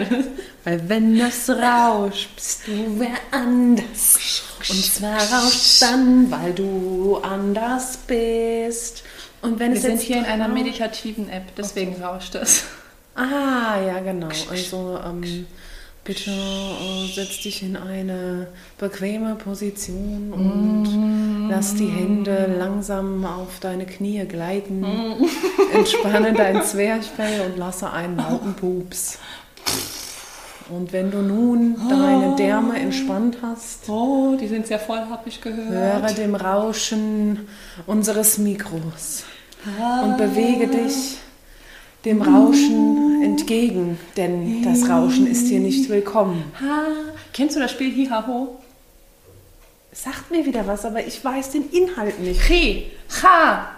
beides. Weil wenn das rauscht, bist du wer anders. Und zwar rauscht dann, weil du anders bist. Und wenn Wir es sind jetzt hier in einer meditativen App, deswegen rauscht das. Ah, ja, genau. Also, ähm, bitte äh, setz dich in eine bequeme Position und lass die Hände langsam auf deine Knie gleiten. Entspanne dein Zwerchfell und lasse einen lauten Pups. Und wenn du nun deine Därme entspannt hast, Oh, die sind sehr voll, habe ich gehört. höre dem Rauschen unseres Mikros und bewege dich dem Rauschen entgegen, denn das Rauschen ist hier nicht willkommen. Kennst du das Spiel Hihaho? Sagt mir wieder was, aber ich weiß den Inhalt nicht. Chi, Ha.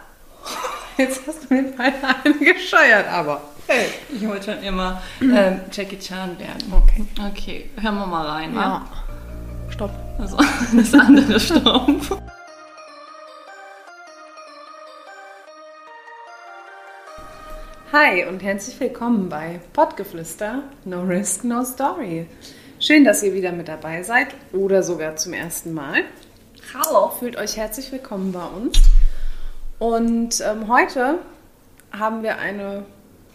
Jetzt hast du mir beinahe einen gescheuert, aber. Hey. Ich wollte schon immer ähm, Jackie Chan werden. Okay. Okay, hören wir mal rein, wa? Ja. Stopp. Also, das andere Stopp. Hi und herzlich willkommen bei Pottgeflüster No Risk, No Story. Schön, dass ihr wieder mit dabei seid oder sogar zum ersten Mal. Hallo. Fühlt euch herzlich willkommen bei uns. Und ähm, heute haben wir eine,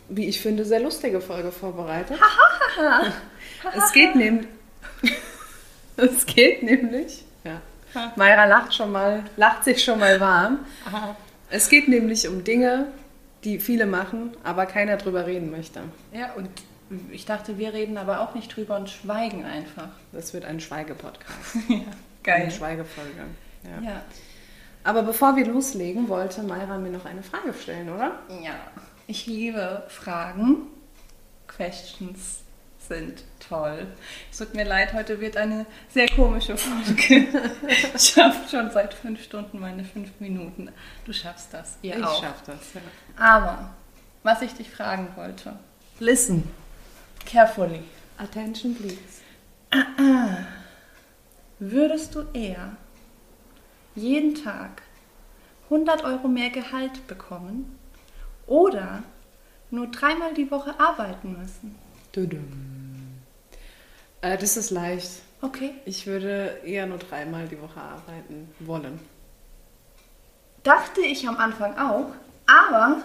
wie ich finde, sehr lustige Folge vorbereitet. es geht nämlich. es geht nämlich. Ja. Mayra lacht schon mal, lacht sich schon mal warm. Es geht nämlich um Dinge, die viele machen, aber keiner drüber reden möchte. Ja, und ich dachte, wir reden aber auch nicht drüber und schweigen einfach. Das wird ein Schweigepodcast. Ja, Eine Schweigefolge. Ja. Ja. Aber bevor wir loslegen, wollte Mayra mir noch eine Frage stellen, oder? ja. Ich liebe Fragen. Questions sind toll. Es tut mir leid, heute wird eine sehr komische Folge. Ich schaffe schon seit fünf Stunden meine fünf Minuten. Du schaffst das. Ihr ich auch. schaff das. Ja. Aber, was ich dich fragen wollte. Listen. Carefully. Attention, please. Würdest du eher jeden Tag 100 Euro mehr Gehalt bekommen oder nur dreimal die Woche arbeiten müssen? Äh, das ist leicht. Okay. Ich würde eher nur dreimal die Woche arbeiten wollen. Dachte ich am Anfang auch, aber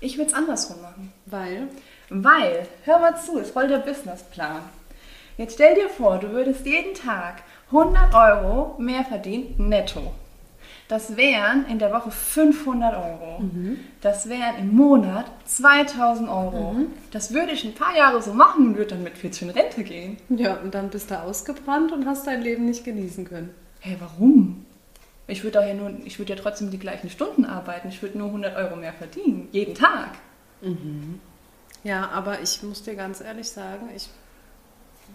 ich würde es andersrum machen. Weil? Weil, hör mal zu, ist voll der Businessplan. Jetzt stell dir vor, du würdest jeden Tag 100 Euro mehr verdienen, netto. Das wären in der Woche 500 Euro. Das wären im Monat 2000 Euro. Das würde ich ein paar Jahre so machen und würde dann mit 14 in Rente gehen. Ja, und dann bist du ausgebrannt und hast dein Leben nicht genießen können. Hey, warum? Ich würde ja nur, ich würde ja trotzdem die gleichen Stunden arbeiten. Ich würde nur 100 Euro mehr verdienen. Jeden Tag. Ja, aber ich muss dir ganz ehrlich sagen, ich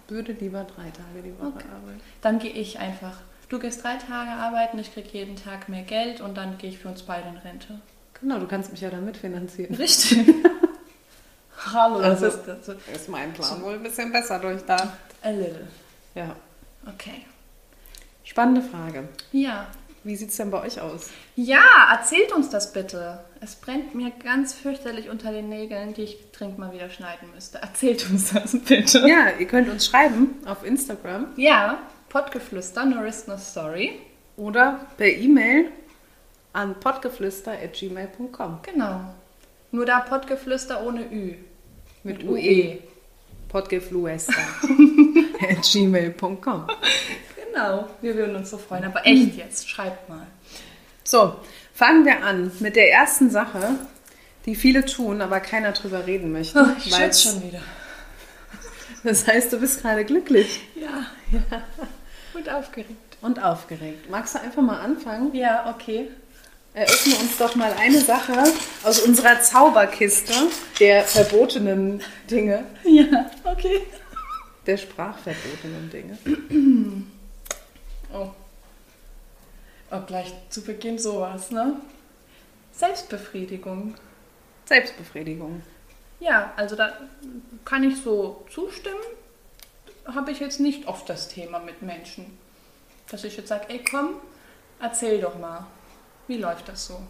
würde lieber drei Tage die Woche Okay. arbeiten. Dann gehe ich einfach. Du gehst drei Tage arbeiten, ich kriege jeden Tag mehr Geld und dann gehe ich für uns beide in Rente. Genau, du kannst mich ja dann mitfinanzieren. Richtig. Hallo, das Also- ist das. Ist mein Plan wohl ein bisschen besser durchdacht. A little. Ja. Okay. Spannende Frage. Ja. Wie sieht es denn bei euch aus? Ja, erzählt uns das bitte. Es brennt mir ganz fürchterlich unter den Nägeln, die ich dringend mal wieder schneiden müsste. Erzählt uns das bitte. Ja, ihr könnt uns schreiben auf Instagram Ja, Pottgeflüster, no risk, no story. oder per E-Mail an podgeflüster.gmail.com Genau. Nur da Pottgeflüster ohne Ü. mit UE. UE. Podgefluester.gmail.com Genau. Wir würden uns so freuen. Aber echt jetzt, schreibt mal. So, fangen wir an mit der ersten Sache, die viele tun, aber keiner drüber reden möchte. Oh, ich schon wieder. Das heißt, du bist gerade glücklich Ja, ja. Und aufgeregt. und aufgeregt. Magst du einfach mal anfangen? Ja, okay. Eröffne uns doch mal eine Sache aus unserer Zauberkiste der verbotenen Dinge, Ja, okay. der sprachverbotenen Dinge. Oh. Oh, gleich zu Beginn sowas, ne? Selbstbefriedigung. Selbstbefriedigung. Ja, also da kann ich so zustimmen. Habe ich jetzt nicht oft das Thema mit Menschen. Dass ich jetzt sage, ey komm, erzähl doch mal. Wie läuft das so?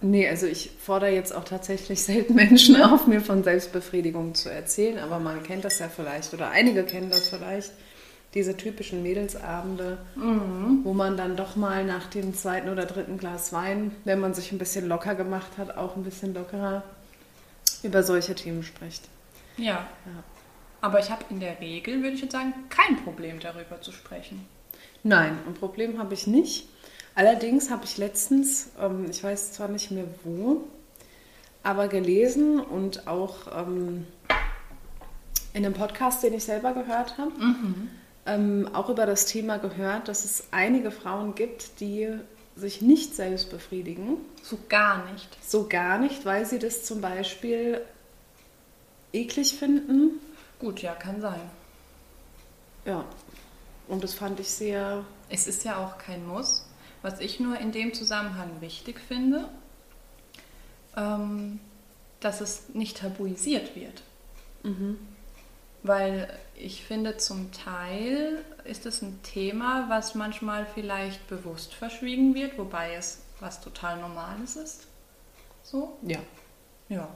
Nee, also ich fordere jetzt auch tatsächlich selten Menschen auf, mir von Selbstbefriedigung zu erzählen, aber man kennt das ja vielleicht oder einige kennen das vielleicht, diese typischen Mädelsabende, mhm. wo man dann doch mal nach dem zweiten oder dritten Glas Wein, wenn man sich ein bisschen locker gemacht hat, auch ein bisschen lockerer über solche Themen spricht. Ja. ja. Aber ich habe in der Regel, würde ich jetzt sagen, kein Problem darüber zu sprechen. Nein, ein Problem habe ich nicht. Allerdings habe ich letztens, ähm, ich weiß zwar nicht mehr wo, aber gelesen und auch ähm, in einem Podcast, den ich selber gehört habe, mhm. ähm, auch über das Thema gehört, dass es einige Frauen gibt, die sich nicht selbst befriedigen. So gar nicht. So gar nicht, weil sie das zum Beispiel eklig finden. Gut, ja, kann sein. Ja, und das fand ich sehr. Es ist ja auch kein Muss. Was ich nur in dem Zusammenhang wichtig finde, ähm, dass es nicht tabuisiert wird. Mhm. Weil ich finde, zum Teil ist es ein Thema, was manchmal vielleicht bewusst verschwiegen wird, wobei es was total Normales ist. So? Ja. Ja.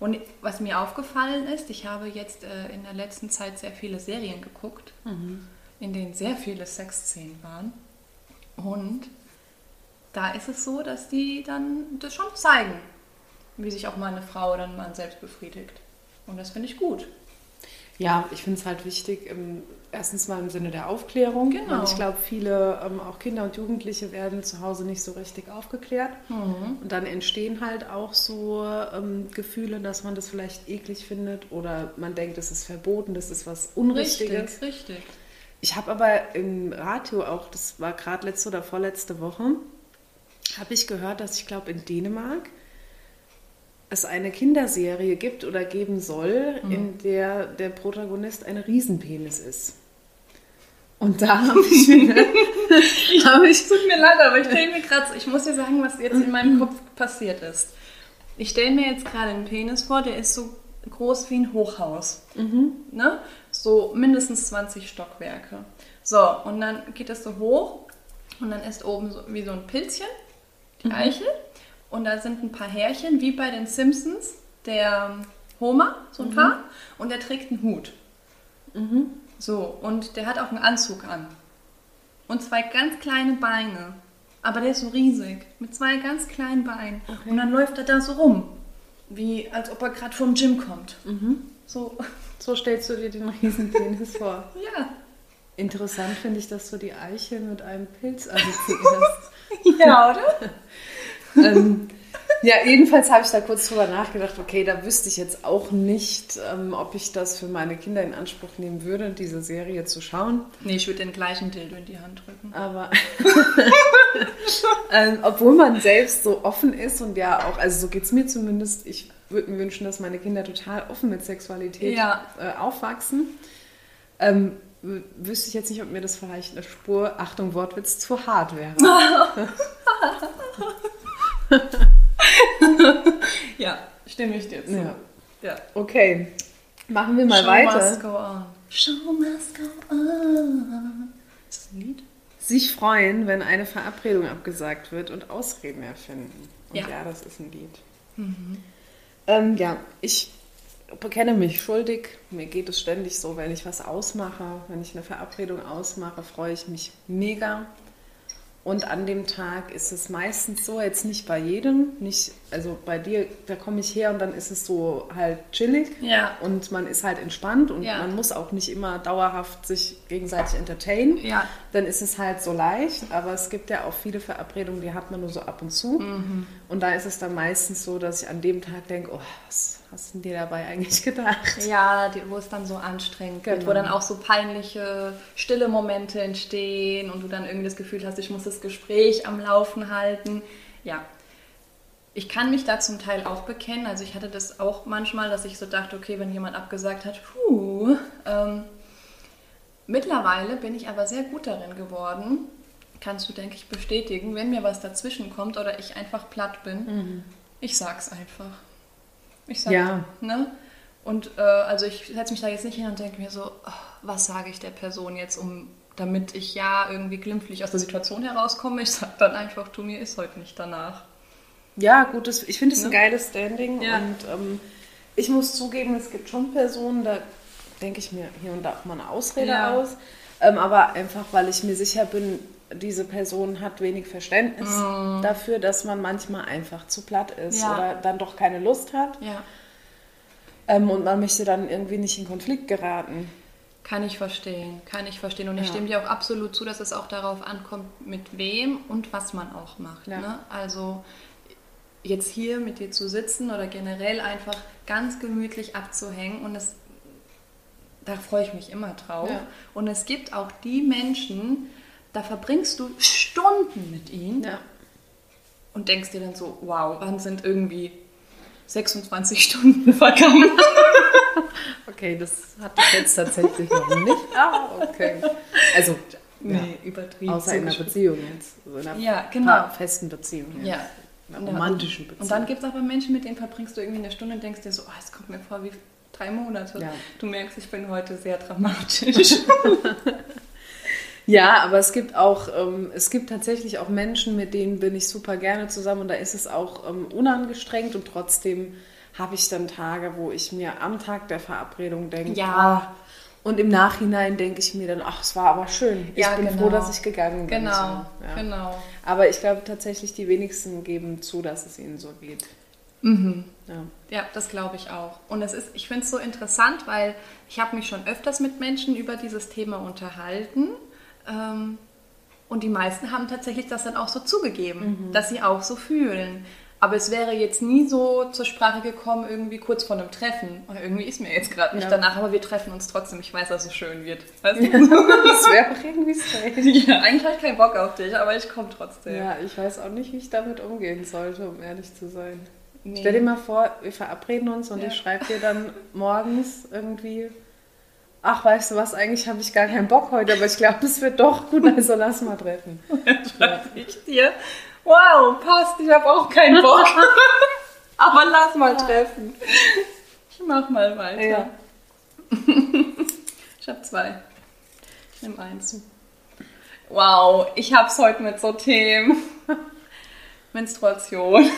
Und was mir aufgefallen ist, ich habe jetzt äh, in der letzten Zeit sehr viele Serien geguckt, mhm. in denen sehr viele Sexszenen waren. Und da ist es so, dass die dann das schon zeigen, wie sich auch mal eine Frau oder ein Mann selbst befriedigt. Und das finde ich gut. Ja, ich finde es halt wichtig, erstens mal im Sinne der Aufklärung. Genau. Und ich glaube, viele, ähm, auch Kinder und Jugendliche, werden zu Hause nicht so richtig aufgeklärt. Mhm. Und dann entstehen halt auch so ähm, Gefühle, dass man das vielleicht eklig findet oder man denkt, das ist verboten, das ist was Unrichtiges. Richtig, richtig. Ich habe aber im Radio auch, das war gerade letzte oder vorletzte Woche, habe ich gehört, dass ich glaube in Dänemark es eine Kinderserie gibt oder geben soll, mhm. in der der Protagonist ein Riesenpenis ist. Und da habe ich mir. hab ich tut mir leid, aber ich stelle mir gerade, ich muss dir sagen, was jetzt in meinem Kopf passiert ist. Ich stelle mir jetzt gerade einen Penis vor, der ist so groß wie ein Hochhaus. Mhm. Ne? so mindestens 20 Stockwerke. So, und dann geht es so hoch und dann ist oben so, wie so ein Pilzchen, die mhm. Eichel. Und da sind ein paar Härchen, wie bei den Simpsons, der Homer, so ein mhm. paar. Und der trägt einen Hut. Mhm. So, und der hat auch einen Anzug an. Und zwei ganz kleine Beine. Aber der ist so riesig, mit zwei ganz kleinen Beinen. Okay. Und dann läuft er da so rum, wie als ob er gerade vom Gym kommt. Mhm. So. So stellst du dir den Riesenpenis vor. Ja. Interessant finde ich, dass du die Eiche mit einem Pilz assoziierst. ja, oder? ähm, ja, jedenfalls habe ich da kurz drüber nachgedacht, okay, da wüsste ich jetzt auch nicht, ähm, ob ich das für meine Kinder in Anspruch nehmen würde, diese Serie zu schauen. Nee, ich würde den gleichen Dildo in die Hand drücken. Aber ähm, obwohl man selbst so offen ist und ja auch, also so geht es mir zumindest, ich würde mir wünschen, dass meine Kinder total offen mit Sexualität ja. äh, aufwachsen. Ähm, wüsste ich jetzt nicht, ob mir das vielleicht eine Spur, Achtung, Wortwitz, zu hart wäre. ja, stimme ich dir zu. Ja. ja. Okay, machen wir mal Show weiter. Must go on. Show must go on. Ist das ein Lied? Sich freuen, wenn eine Verabredung abgesagt wird und Ausreden erfinden. Und ja, ja das ist ein Lied. Mhm. Ähm, ja, ich bekenne mich schuldig. Mir geht es ständig so, wenn ich was ausmache, wenn ich eine Verabredung ausmache, freue ich mich mega. Und an dem Tag ist es meistens so, jetzt nicht bei jedem, nicht, also bei dir, da komme ich her und dann ist es so halt chillig ja. und man ist halt entspannt und ja. man muss auch nicht immer dauerhaft sich gegenseitig entertainen. Ja. Dann ist es halt so leicht, aber es gibt ja auch viele Verabredungen, die hat man nur so ab und zu. Mhm. Und da ist es dann meistens so, dass ich an dem Tag denke, oh, was hast du dir dabei eigentlich gedacht? Ja, die, wo es dann so anstrengend genau. wird, wo dann auch so peinliche, stille Momente entstehen und du dann irgendwie das Gefühl hast, ich muss das Gespräch am Laufen halten. Ja, ich kann mich da zum Teil auch bekennen. Also ich hatte das auch manchmal, dass ich so dachte, okay, wenn jemand abgesagt hat, puh. Ähm, mittlerweile bin ich aber sehr gut darin geworden, kannst du, denke ich, bestätigen, wenn mir was dazwischen kommt oder ich einfach platt bin, mhm. ich sag's einfach. Ich sage, ja. ne? Und äh, also ich setze mich da jetzt nicht hin und denke mir so, oh, was sage ich der Person jetzt, um damit ich ja irgendwie glimpflich aus der Situation herauskomme. Ich sage dann einfach, du mir ist heute nicht danach. Ja, gut, das, ich finde es ein Ne? geiles Standing Ja. und ähm, ich muss zugeben, es gibt schon Personen, da denke ich mir hier und da auch mal eine Ausrede Ja. aus. Ähm, aber einfach, weil ich mir sicher bin, diese Person hat wenig Verständnis dafür, dass man manchmal einfach zu platt ist. Ja. oder dann doch keine Lust hat Ja, ähm, und man möchte dann irgendwie nicht in Konflikt geraten. kann ich verstehen, kann ich verstehen. Und ich Ja. stimme dir auch absolut zu, dass es auch darauf ankommt, mit wem und was man auch macht. Ne? Also jetzt hier mit dir zu sitzen oder generell einfach ganz gemütlich abzuhängen und es, da freue ich mich immer drauf. Und es gibt auch die Menschen, da verbringst du Stunden mit ihnen Ja. und denkst dir dann so, wow, wann sind irgendwie 26 Stunden vergangen? Okay, das hatte ich jetzt tatsächlich noch nicht. Ah, okay. Also, ja. übertrieben. außer in einer. Beziehung jetzt. Also in einer Ja, genau. festen Beziehung. jetzt. Ja. Einer romantischen Beziehung. Und dann gibt es aber Menschen, mit denen verbringst du irgendwie eine Stunde und denkst dir so, oh, es kommt mir vor wie drei Monate. Ja. Du merkst, ich bin heute sehr dramatisch. Ja, aber es gibt auch, ähm, es gibt tatsächlich auch Menschen, mit denen bin ich super gerne zusammen und da ist es auch ähm, unangestrengt und trotzdem habe ich dann Tage, wo ich mir am Tag der Verabredung denke, Ja. oh, und im Nachhinein denke ich mir dann, ach, es war aber schön. Ich Ja, bin genau. froh, dass ich gegangen bin. genau, So, ja. genau. Aber ich glaube tatsächlich, die wenigsten geben zu, dass es ihnen so geht. Mhm. Ja. Ja, das glaube ich auch. Und es ist, ich finde es so interessant, weil ich habe mich schon öfters mit Menschen über dieses Thema unterhalten. Ähm, und die meisten haben tatsächlich das dann auch so zugegeben, dass sie auch so fühlen. Aber es wäre jetzt nie so zur Sprache gekommen, irgendwie kurz vor einem Treffen. Irgendwie ist mir jetzt gerade nicht Ja. danach, aber wir treffen uns trotzdem. Ich weiß, dass es schön wird. Weißt du? Das wäre auch irgendwie strange. ja, eigentlich habe ich keinen Bock auf dich, aber ich komme trotzdem. Ja, ich weiß auch nicht, wie ich damit umgehen sollte, um ehrlich zu sein. Nee. Stell dir mal vor, wir verabreden uns und Ja. ich schreibe dir dann morgens irgendwie, ach, weißt du was, eigentlich habe ich gar keinen Bock heute, aber ich glaube, es wird doch gut, also lass mal treffen. schreibe ich dir. Wow, passt, ich habe auch keinen Bock. Aber lass mal treffen. Ich mach mal weiter. Ja. Ich habe zwei. Ich nehme eins. Wow, ich hab's heute mit so Themen. Menstruation.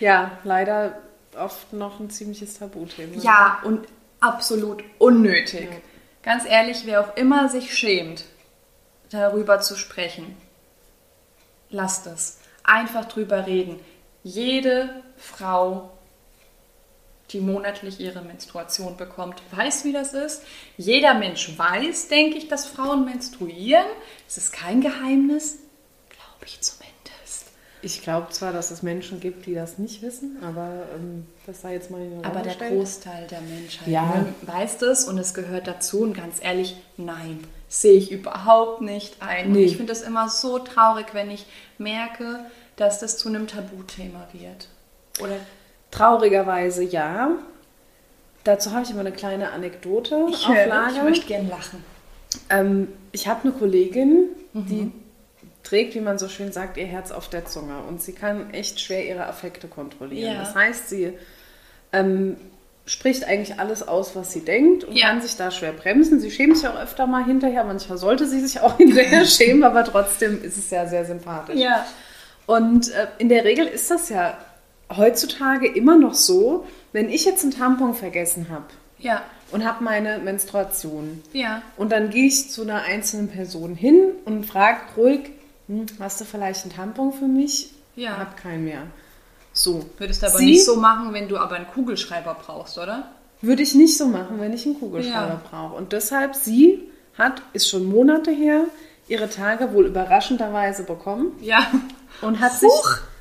Ja, leider oft noch ein ziemliches Tabuthema. Ja, und absolut unnötig. Ja. Ganz ehrlich, wer auch immer sich schämt, darüber zu sprechen, lasst es. Einfach drüber reden. Jede Frau, die monatlich ihre Menstruation bekommt, weiß, wie das ist. Jeder Mensch weiß, denke ich, dass Frauen menstruieren. Es ist kein Geheimnis, glaube ich zumindest. Ich glaube zwar, dass es Menschen gibt, die das nicht wissen, aber ähm, das sei jetzt mal in Aber der gestellt. Großteil der Menschheit Ja. ne, weiß das und es gehört dazu. Und ganz ehrlich, nein, sehe ich überhaupt nicht ein. Und Nee. ich finde es immer so traurig, wenn ich merke, dass das zu einem Tabuthema wird. Oder Traurigerweise ja. Dazu habe ich immer eine kleine Anekdote ich, auf Lager. ich möchte gern lachen. Ähm, ich habe eine Kollegin, Mhm. die trägt, wie man so schön sagt, ihr Herz auf der Zunge und sie kann echt schwer ihre Affekte kontrollieren. Ja. Das heißt, sie ähm, spricht eigentlich alles aus, was sie denkt und Ja. kann sich da schwer bremsen. Sie schämt sich auch öfter mal hinterher. Manchmal sollte sie sich auch hinterher schämen, aber trotzdem ist es ja sehr sympathisch. Ja. Und äh, in der Regel ist das ja heutzutage immer noch so, wenn ich jetzt einen Tampon vergessen habe Ja. und habe meine Menstruation Ja. und dann gehe ich zu einer einzelnen Person hin und frage ruhig, hm, hast du vielleicht einen Tampon für mich? Ja. Hab keinen mehr. So. Würdest du aber Sie- nicht so machen, wenn du aber einen Kugelschreiber brauchst, oder? Würde ich nicht so machen, wenn ich einen Kugelschreiber Ja. brauche. Und deshalb, sie hat, ist schon Monate her, ihre Tage wohl überraschenderweise bekommen Ja. und hat sich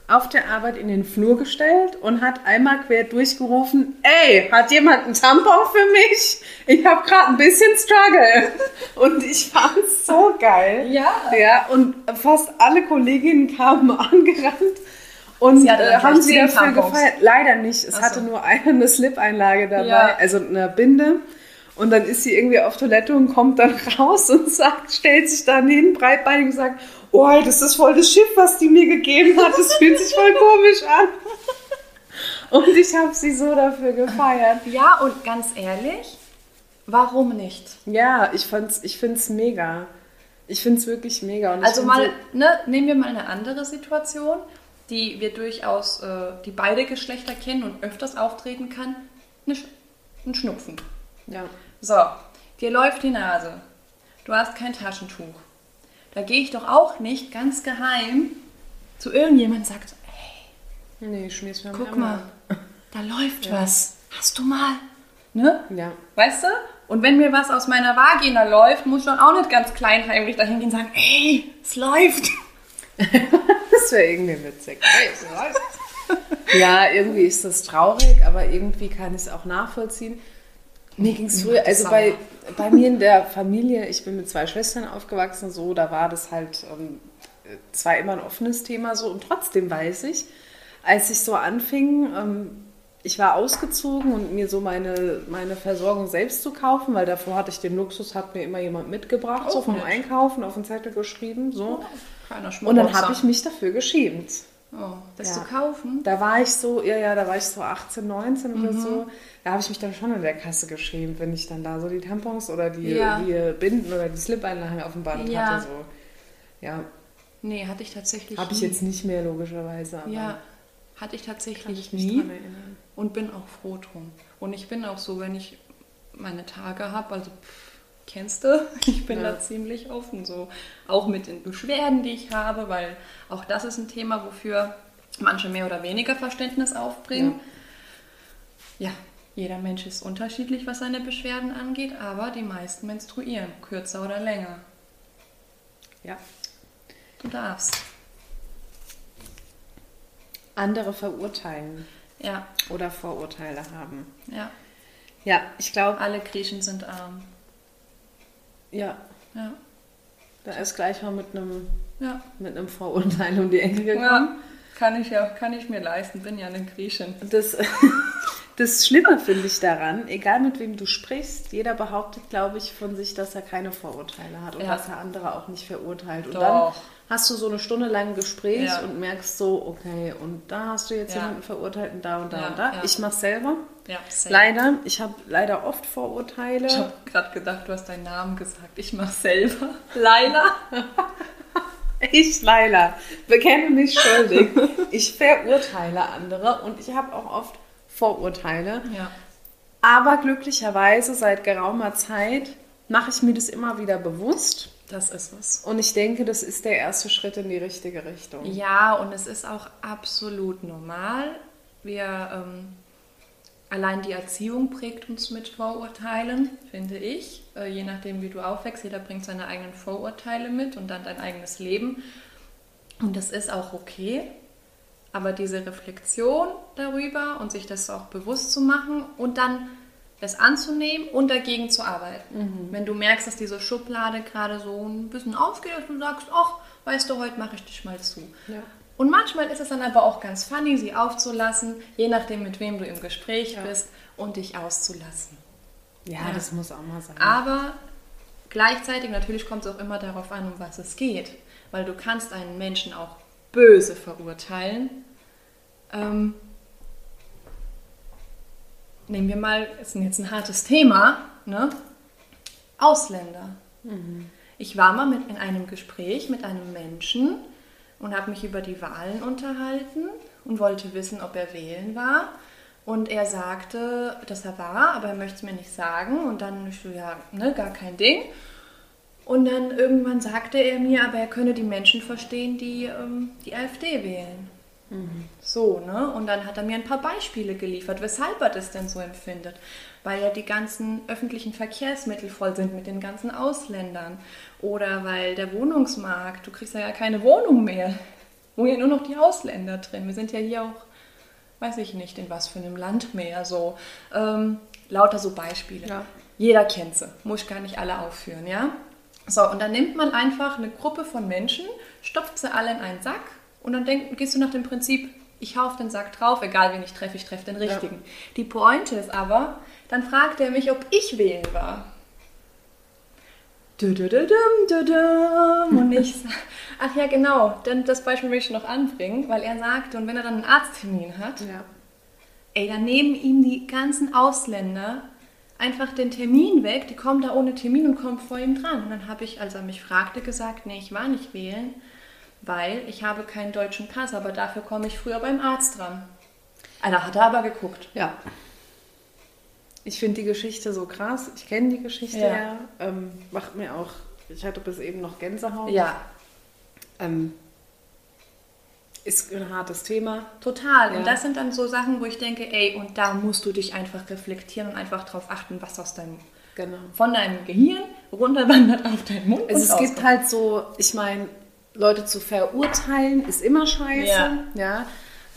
auf der Arbeit in den Flur gestellt und hat einmal quer durchgerufen, ey, hat jemand einen Tampon für mich? Ich habe gerade ein bisschen Struggle. Und ich fand so geil. Ja. Ja, und fast alle Kolleginnen kamen angerannt und Sie äh, haben sie dafür gefeiert. Leider nicht. Es Ach hatte so. nur eine, eine Slip-Einlage dabei, Ja. also eine Binde. Und dann ist sie irgendwie auf Toilette und kommt dann raus und sagt, stellt sich dann hin, breitbeinig und sagt, oh, das ist voll das Schiff, was die mir gegeben hat. Das fühlt sich voll komisch an. Und ich habe sie so dafür gefeiert. Ja, und ganz ehrlich, warum nicht? Ja, ich, fand's, ich finde es mega. Ich finde es wirklich mega. Und Also mal, so- ne, nehmen wir mal eine andere Situation. die wir durchaus, äh, die beide Geschlechter kennen und öfters auftreten kann, eine Sch ein Schnupfen. Ja. So, dir läuft die Nase. Du hast kein Taschentuch. Da gehe ich doch auch nicht ganz geheim zu irgendjemandem und sagt, hey, Nee, ich schmier's mir guck mal, da läuft was. Hast du mal? Ne? Ja. Weißt du? Und wenn mir was aus meiner Vagina läuft, muss ich dann auch nicht ganz kleinheimlich dahin gehen und sagen, ey, es läuft. Das wäre irgendwie witzig. Hey, es läuft. ja, irgendwie ist das traurig, aber irgendwie kann ich es auch nachvollziehen. Mir ging es früher, also bei, bei mir in der Familie, ich bin mit zwei Schwestern aufgewachsen, so, da war das halt ähm, zwar immer ein offenes Thema so und trotzdem weiß ich, als ich so anfing, ähm, ich war ausgezogen und mir so meine, meine Versorgung selbst zu kaufen, weil davor hatte ich den Luxus, hat mir immer jemand mitgebracht, so Auch vom nett. Einkaufen auf den Zettel geschrieben, so. Keiner Und dann habe ich mich dafür geschämt. Oh, das Ja. zu kaufen? Da war ich so, ja, ja, da war ich so 18, 19 oder so. Da habe ich mich dann schon in der Kasse geschämt, wenn ich dann da so die Tampons oder die, Ja. die Binden oder die Slip-Einlagen auf dem Band Ja. hatte. So. Ja, Nee, hatte ich tatsächlich habe ich jetzt nicht mehr logischerweise. Aber Ja, hatte ich kann tatsächlich ich mich nie. Und bin auch froh drum. Und ich bin auch so, wenn ich meine Tage habe, also pff, kennst du, ich bin Ja. da ziemlich offen so. Auch mit den Beschwerden, die ich habe, weil auch das ist ein Thema, wofür manche mehr oder weniger Verständnis aufbringen. Ja, jeder Mensch ist unterschiedlich, was seine Beschwerden angeht, aber die meisten menstruieren, kürzer oder länger. Ja. Du darfst. Andere verurteilen Ja, oder Vorurteile haben. ja. Ja, ich glaube, Alle Griechen sind arm. ja, Ja, da ist gleich mal mit einem, ja. mit einem Vorurteil um die Ecke gekommen. Ja, kann ich ja, kann ich mir leisten, bin ja eine Griechin. Das, das Schlimme finde ich daran, egal mit wem du sprichst, jeder behauptet, glaube ich, von sich, dass er keine Vorurteile hat und Ja. dass er andere auch nicht verurteilt. Und Doch. dann hast du so eine Stunde lang ein Gespräch Ja. und merkst so, okay, und da hast du jetzt Ja. jemanden verurteilt und da und da Ja, und da. Ich mache selber. Leider, ich habe leider oft Vorurteile. Ich habe gerade gedacht, du hast deinen Namen gesagt. Ich mach selber. Laila. Ich, Laila, bekenne mich schuldig. Ich verurteile andere und ich habe auch oft Vorurteile. Aber glücklicherweise seit geraumer Zeit mache ich mir das immer wieder bewusst. Das ist es. Und ich denke, das ist der erste Schritt in die richtige Richtung. Ja, und es ist auch absolut normal. Wir, ähm, allein die Erziehung prägt uns mit Vorurteilen, finde ich. Äh, je nachdem, wie du aufwächst, jeder bringt seine eigenen Vorurteile mit und dann dein eigenes Leben. Und das ist auch okay. Aber diese Reflexion darüber und sich das auch bewusst zu machen und dann es anzunehmen und dagegen zu arbeiten. Wenn du merkst, dass diese Schublade gerade so ein bisschen aufgeht und du sagst, ach, weißt du, heute mache ich dich mal zu. Ja. Und manchmal ist es dann aber auch ganz funny, sie aufzulassen, je nachdem, mit wem du im Gespräch Ja. bist und dich auszulassen. Ja, Ja. das muss auch mal sein. Aber gleichzeitig natürlich kommt es auch immer darauf an, um was es geht. Weil du kannst einen Menschen auch böse verurteilen. Ähm, nehmen wir mal, ist jetzt ein hartes Thema, ne? Ausländer. Ich war mal mit in einem Gespräch mit einem Menschen und habe mich über die Wahlen unterhalten und wollte wissen, ob er wählen war. Und er sagte, dass er war, aber er möchte es mir nicht sagen. Und dann ja, ne, gar kein Ding. Und dann irgendwann sagte er mir, aber er könne die Menschen verstehen, die ähm, die AfD wählen. So, ne? Und dann hat er mir ein paar Beispiele geliefert, weshalb er das denn so empfindet. Weil ja die ganzen öffentlichen Verkehrsmittel voll sind mit den ganzen Ausländern. Oder weil der Wohnungsmarkt, du kriegst ja gar keine Wohnung mehr. Wo ja nur noch die Ausländer drin. Wir sind ja hier auch, weiß ich nicht, in was für einem Land mehr. So, ähm, lauter so Beispiele. Ja. Jeder kennt sie, muss ich gar nicht alle aufführen, ja? So, und dann nimmt man einfach eine Gruppe von Menschen, stopft sie alle in einen Sack und dann denk, gehst du nach dem Prinzip, ich hau auf den Sack drauf, egal wen ich treffe, ich treffe den richtigen. Die Pointe ist aber, dann fragt er mich, ob ich wählen war. Und ich sag, ach ja, genau, denn das Beispiel will ich noch anbringen, weil er sagte, und wenn er dann einen Arzttermin hat, Ja. Ey, dann nehmen ihm die ganzen Ausländer einfach den Termin weg. Die kommen da ohne Termin und kommen vor ihm dran. Und dann habe ich, als er mich fragte, gesagt, nee, ich war nicht wählen, weil ich habe keinen deutschen Pass, aber dafür komme ich früher beim Arzt dran. Einer hat er aber geguckt. Ja. Ich finde die Geschichte so krass. Ich kenne die Geschichte Ja. ja. Ähm, macht mir auch, ich hatte bis eben noch Gänsehaut. Ja, Ähm, ist ein hartes Thema. total. Ja. Und das sind dann so Sachen, wo ich denke, ey, und da musst du dich einfach reflektieren und einfach darauf achten, was aus deinem, Genau. von deinem Gehirn runterwandert auf deinen Mund. Also es gibt rauskommt. halt so, ich meine, Leute zu verurteilen ist immer scheiße. Ja. ja.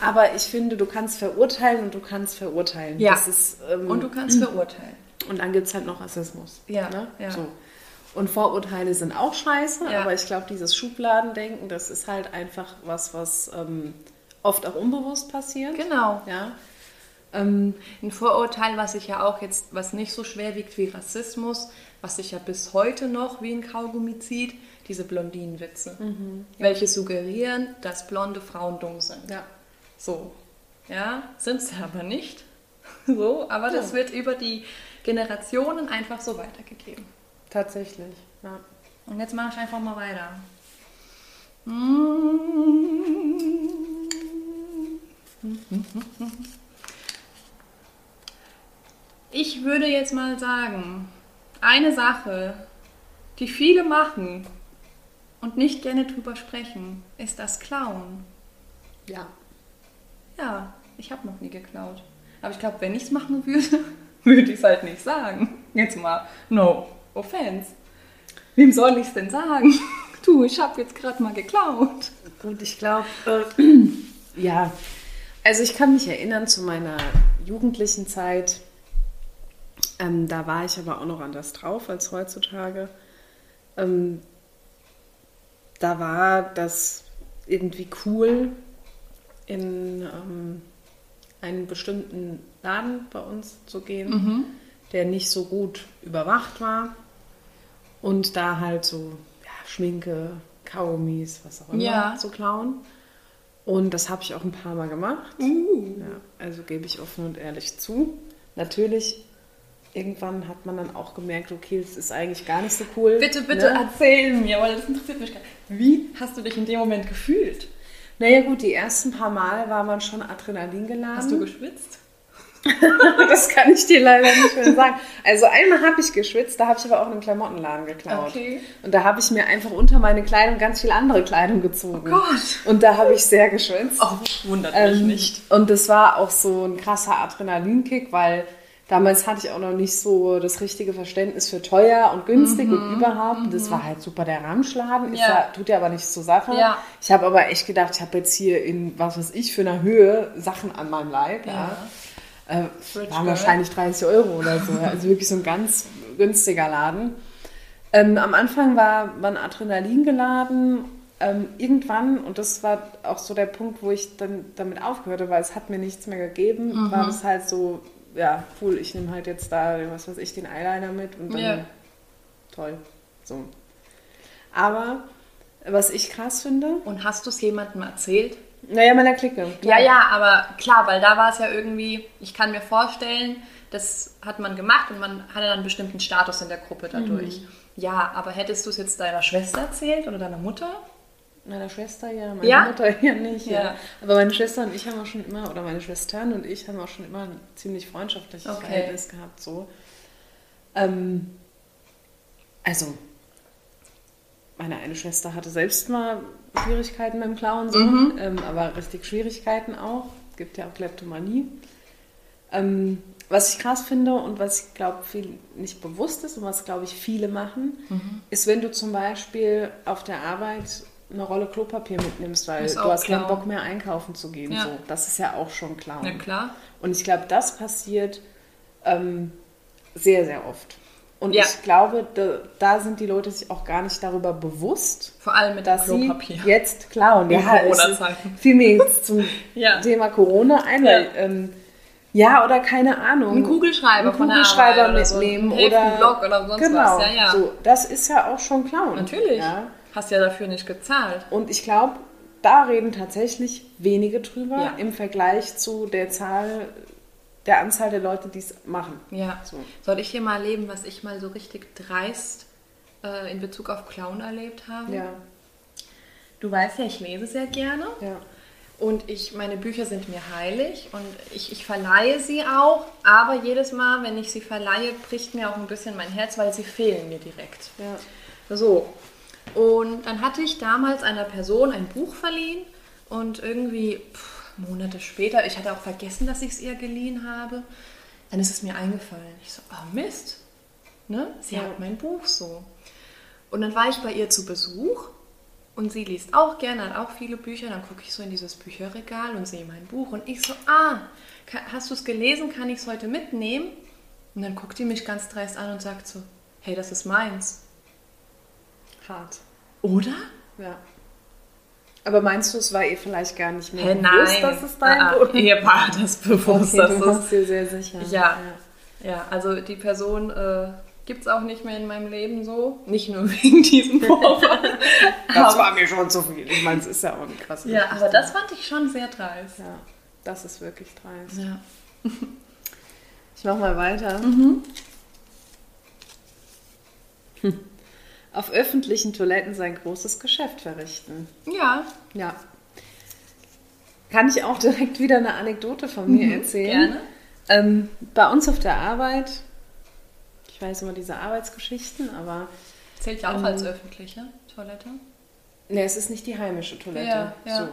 Aber ich finde, du kannst verurteilen und du kannst verurteilen. Ja. Ist, ähm, Und du kannst verurteilen. Und dann gibt es halt noch Rassismus. Ja, Ne? ja. So. Und Vorurteile sind auch scheiße, Ja. aber ich glaube, dieses Schubladendenken, das ist halt einfach was, was ähm, oft auch unbewusst passiert. Genau. Ja. Ähm, Ein Vorurteil, was sich ja auch jetzt, was nicht so schwer wiegt wie Rassismus, was sich ja bis heute noch wie ein Kaugummi zieht, diese Blondinenwitze. Welche suggerieren, dass blonde Frauen dumm sind. ja. So. Ja, sind sie aber nicht. So, aber das Ja. wird über die Generationen einfach so weitergegeben. Tatsächlich. Ja. Und jetzt mache ich einfach mal weiter. Ich würde jetzt mal sagen, eine Sache, die viele machen und nicht gerne drüber sprechen, ist das Klauen. ja. Ja, ich habe noch nie geklaut. Aber ich glaube, wenn ich es machen würde, würde ich es halt nicht sagen. Jetzt mal, no offense. Wem soll ich es denn sagen? Du, ich habe jetzt gerade mal geklaut. Gut, ich glaube, äh, ja. Also ich kann mich erinnern zu meiner jugendlichen Zeit. Ähm, da war ich aber auch noch anders drauf als heutzutage. Ähm, da war das irgendwie cool, in ähm, einen bestimmten Laden bei uns zu gehen, der nicht so gut überwacht war. Und da halt so ja, Schminke, Kaugummis, was auch immer Ja. zu klauen. Und das habe ich auch ein paar Mal gemacht. Ja, also gebe ich offen und ehrlich zu. Natürlich, irgendwann hat man dann auch gemerkt, okay, das ist eigentlich gar nicht so cool. Bitte, bitte Ne? erzähl mir, weil das interessiert mich gerade. Wie hast du dich in dem Moment gefühlt? Naja gut, die ersten paar Mal war man schon Adrenalin geladen. Hast du geschwitzt? das kann ich dir leider nicht mehr sagen. Also einmal habe ich geschwitzt, da habe ich aber auch in einem Klamottenladen geklaut. Okay. Und da habe ich mir einfach unter meine Kleidung ganz viel andere Kleidung gezogen. Oh Gott. Und da habe ich sehr geschwitzt. Oh, wundert mich Ähm, nicht. Und das war auch so ein krasser Adrenalinkick, weil damals hatte ich auch noch nicht so das richtige Verständnis für teuer und günstig und überhaupt. Und Das war halt super der Ramschladen. Mhm. Ja. ja, tut ja aber nichts zur Sache. Ja. Ich habe aber echt gedacht, ich habe jetzt hier in, was weiß ich, für eine Höhe Sachen an meinem Leib. Ja. Äh, Rich waren wahrscheinlich 30 Euro oder so. Also wirklich so ein ganz günstiger Laden. Ähm, am Anfang war man Adrenalin geladen. Ähm, irgendwann, und das war auch so der Punkt, wo ich dann damit aufgehört weil es hat mir nichts mehr gegeben, Mhm. war das halt so, ja, cool, ich nehme halt jetzt da, was weiß ich, den Eyeliner mit und dann Ja. toll. So. Aber was ich krass finde, Und hast du es jemandem erzählt? naja, meiner Clique. Ja, ja, aber klar, weil da war es ja irgendwie, ich kann mir vorstellen, das hat man gemacht und man hatte dann einen bestimmten Status in der Gruppe dadurch. Ja, aber hättest du es jetzt deiner Schwester erzählt oder deiner Mutter? Meiner Schwester ja, meine Ja? Mutter ja nicht. Ja. Ja. Aber meine Schwester und ich haben auch schon immer, oder meine Schwestern und ich haben auch schon immer ein ziemlich freundschaftliches Okay. Verhältnis gehabt. So. Ähm, also, meine eine Schwester hatte selbst mal Schwierigkeiten beim Klauen, so, Mhm. ähm, aber richtig Schwierigkeiten auch. Gibt ja auch Kleptomanie. Ähm, was ich krass finde und was ich glaube, viel nicht bewusst ist und was glaube ich viele machen, Mhm. ist, wenn du zum Beispiel auf der Arbeit eine Rolle Klopapier mitnimmst, weil du hast keinen Klauen. Bock mehr einkaufen zu gehen. Ja. So. Das ist ja auch schon Klauen. Na klar. Und ich glaube, das passiert ähm, sehr, sehr oft. Und Ja. ich glaube, da, da sind die Leute sich auch gar nicht darüber bewusst, Vor allem mit dass dem sie Klopapier. jetzt klauen. Ja, Corona-Zeiten. fiel mir jetzt zum Ja. Thema Corona ein, Ja. weil, ähm, ja, oder keine Ahnung. Einen Kugelschreiber einen von der Kugelschreiber Arbeit oder so, mitnehmen einen oder oder sonst genau, was. Ja, ja. So, das ist ja auch schon Klauen. Natürlich. Ja. Hast ja dafür nicht gezahlt. Und ich glaube, da reden tatsächlich wenige drüber Ja. im Vergleich zu der Zahl, der Anzahl der Leute, die es machen. Ja. So. Soll ich dir mal erleben, was ich mal so richtig dreist äh, in Bezug auf Clown erlebt habe? Ja. du weißt ja, ich lese sehr gerne. Ja. Und ich, meine Bücher sind mir heilig und ich, ich verleihe sie auch, aber jedes Mal, wenn ich sie verleihe, bricht mir auch ein bisschen mein Herz, weil sie fehlen mir direkt. Ja. So. Und dann hatte ich damals einer Person ein Buch verliehen und irgendwie pff, Monate später, ich hatte auch vergessen, dass ich es ihr geliehen habe, dann ist es mir eingefallen. Ich so, oh Mist, ne? Sie Ja. hat mein Buch so. Und dann war ich bei ihr zu Besuch und sie liest auch gerne, hat auch viele Bücher. Dann gucke ich so in dieses Bücherregal und sehe mein Buch und ich so, ah, hast du es gelesen? Kann ich es heute mitnehmen? Und dann guckt die mich ganz dreist an und sagt so, hey, das ist meins. Hart. Oder? Ja. Aber meinst du, es war ihr vielleicht gar nicht mehr Hä, bewusst, dass es dein Ah, Buch Ihr war das bewusst, Okay, dass du es dir sehr sicher. Ja. Ja, also die Person äh, gibt es auch nicht mehr in meinem Leben so. Nicht nur wegen diesem Vorfall. Das war mir schon zu viel. Ich meine, es ist ja auch ein krasses. ja, aber das fand ich schon sehr dreist. Ja, das ist wirklich dreist. Ja. Ich mach mal weiter. Mhm. Hm. Auf öffentlichen Toiletten sein großes Geschäft verrichten. Ja, Ja. Kann ich auch direkt wieder eine Anekdote von mir erzählen? gerne. Ähm, bei uns auf der Arbeit, ich weiß immer diese Arbeitsgeschichten, aber Zählt ja auch Ähm, als öffentliche Toilette. ne, es ist nicht die heimische Toilette. Ja, ja. So.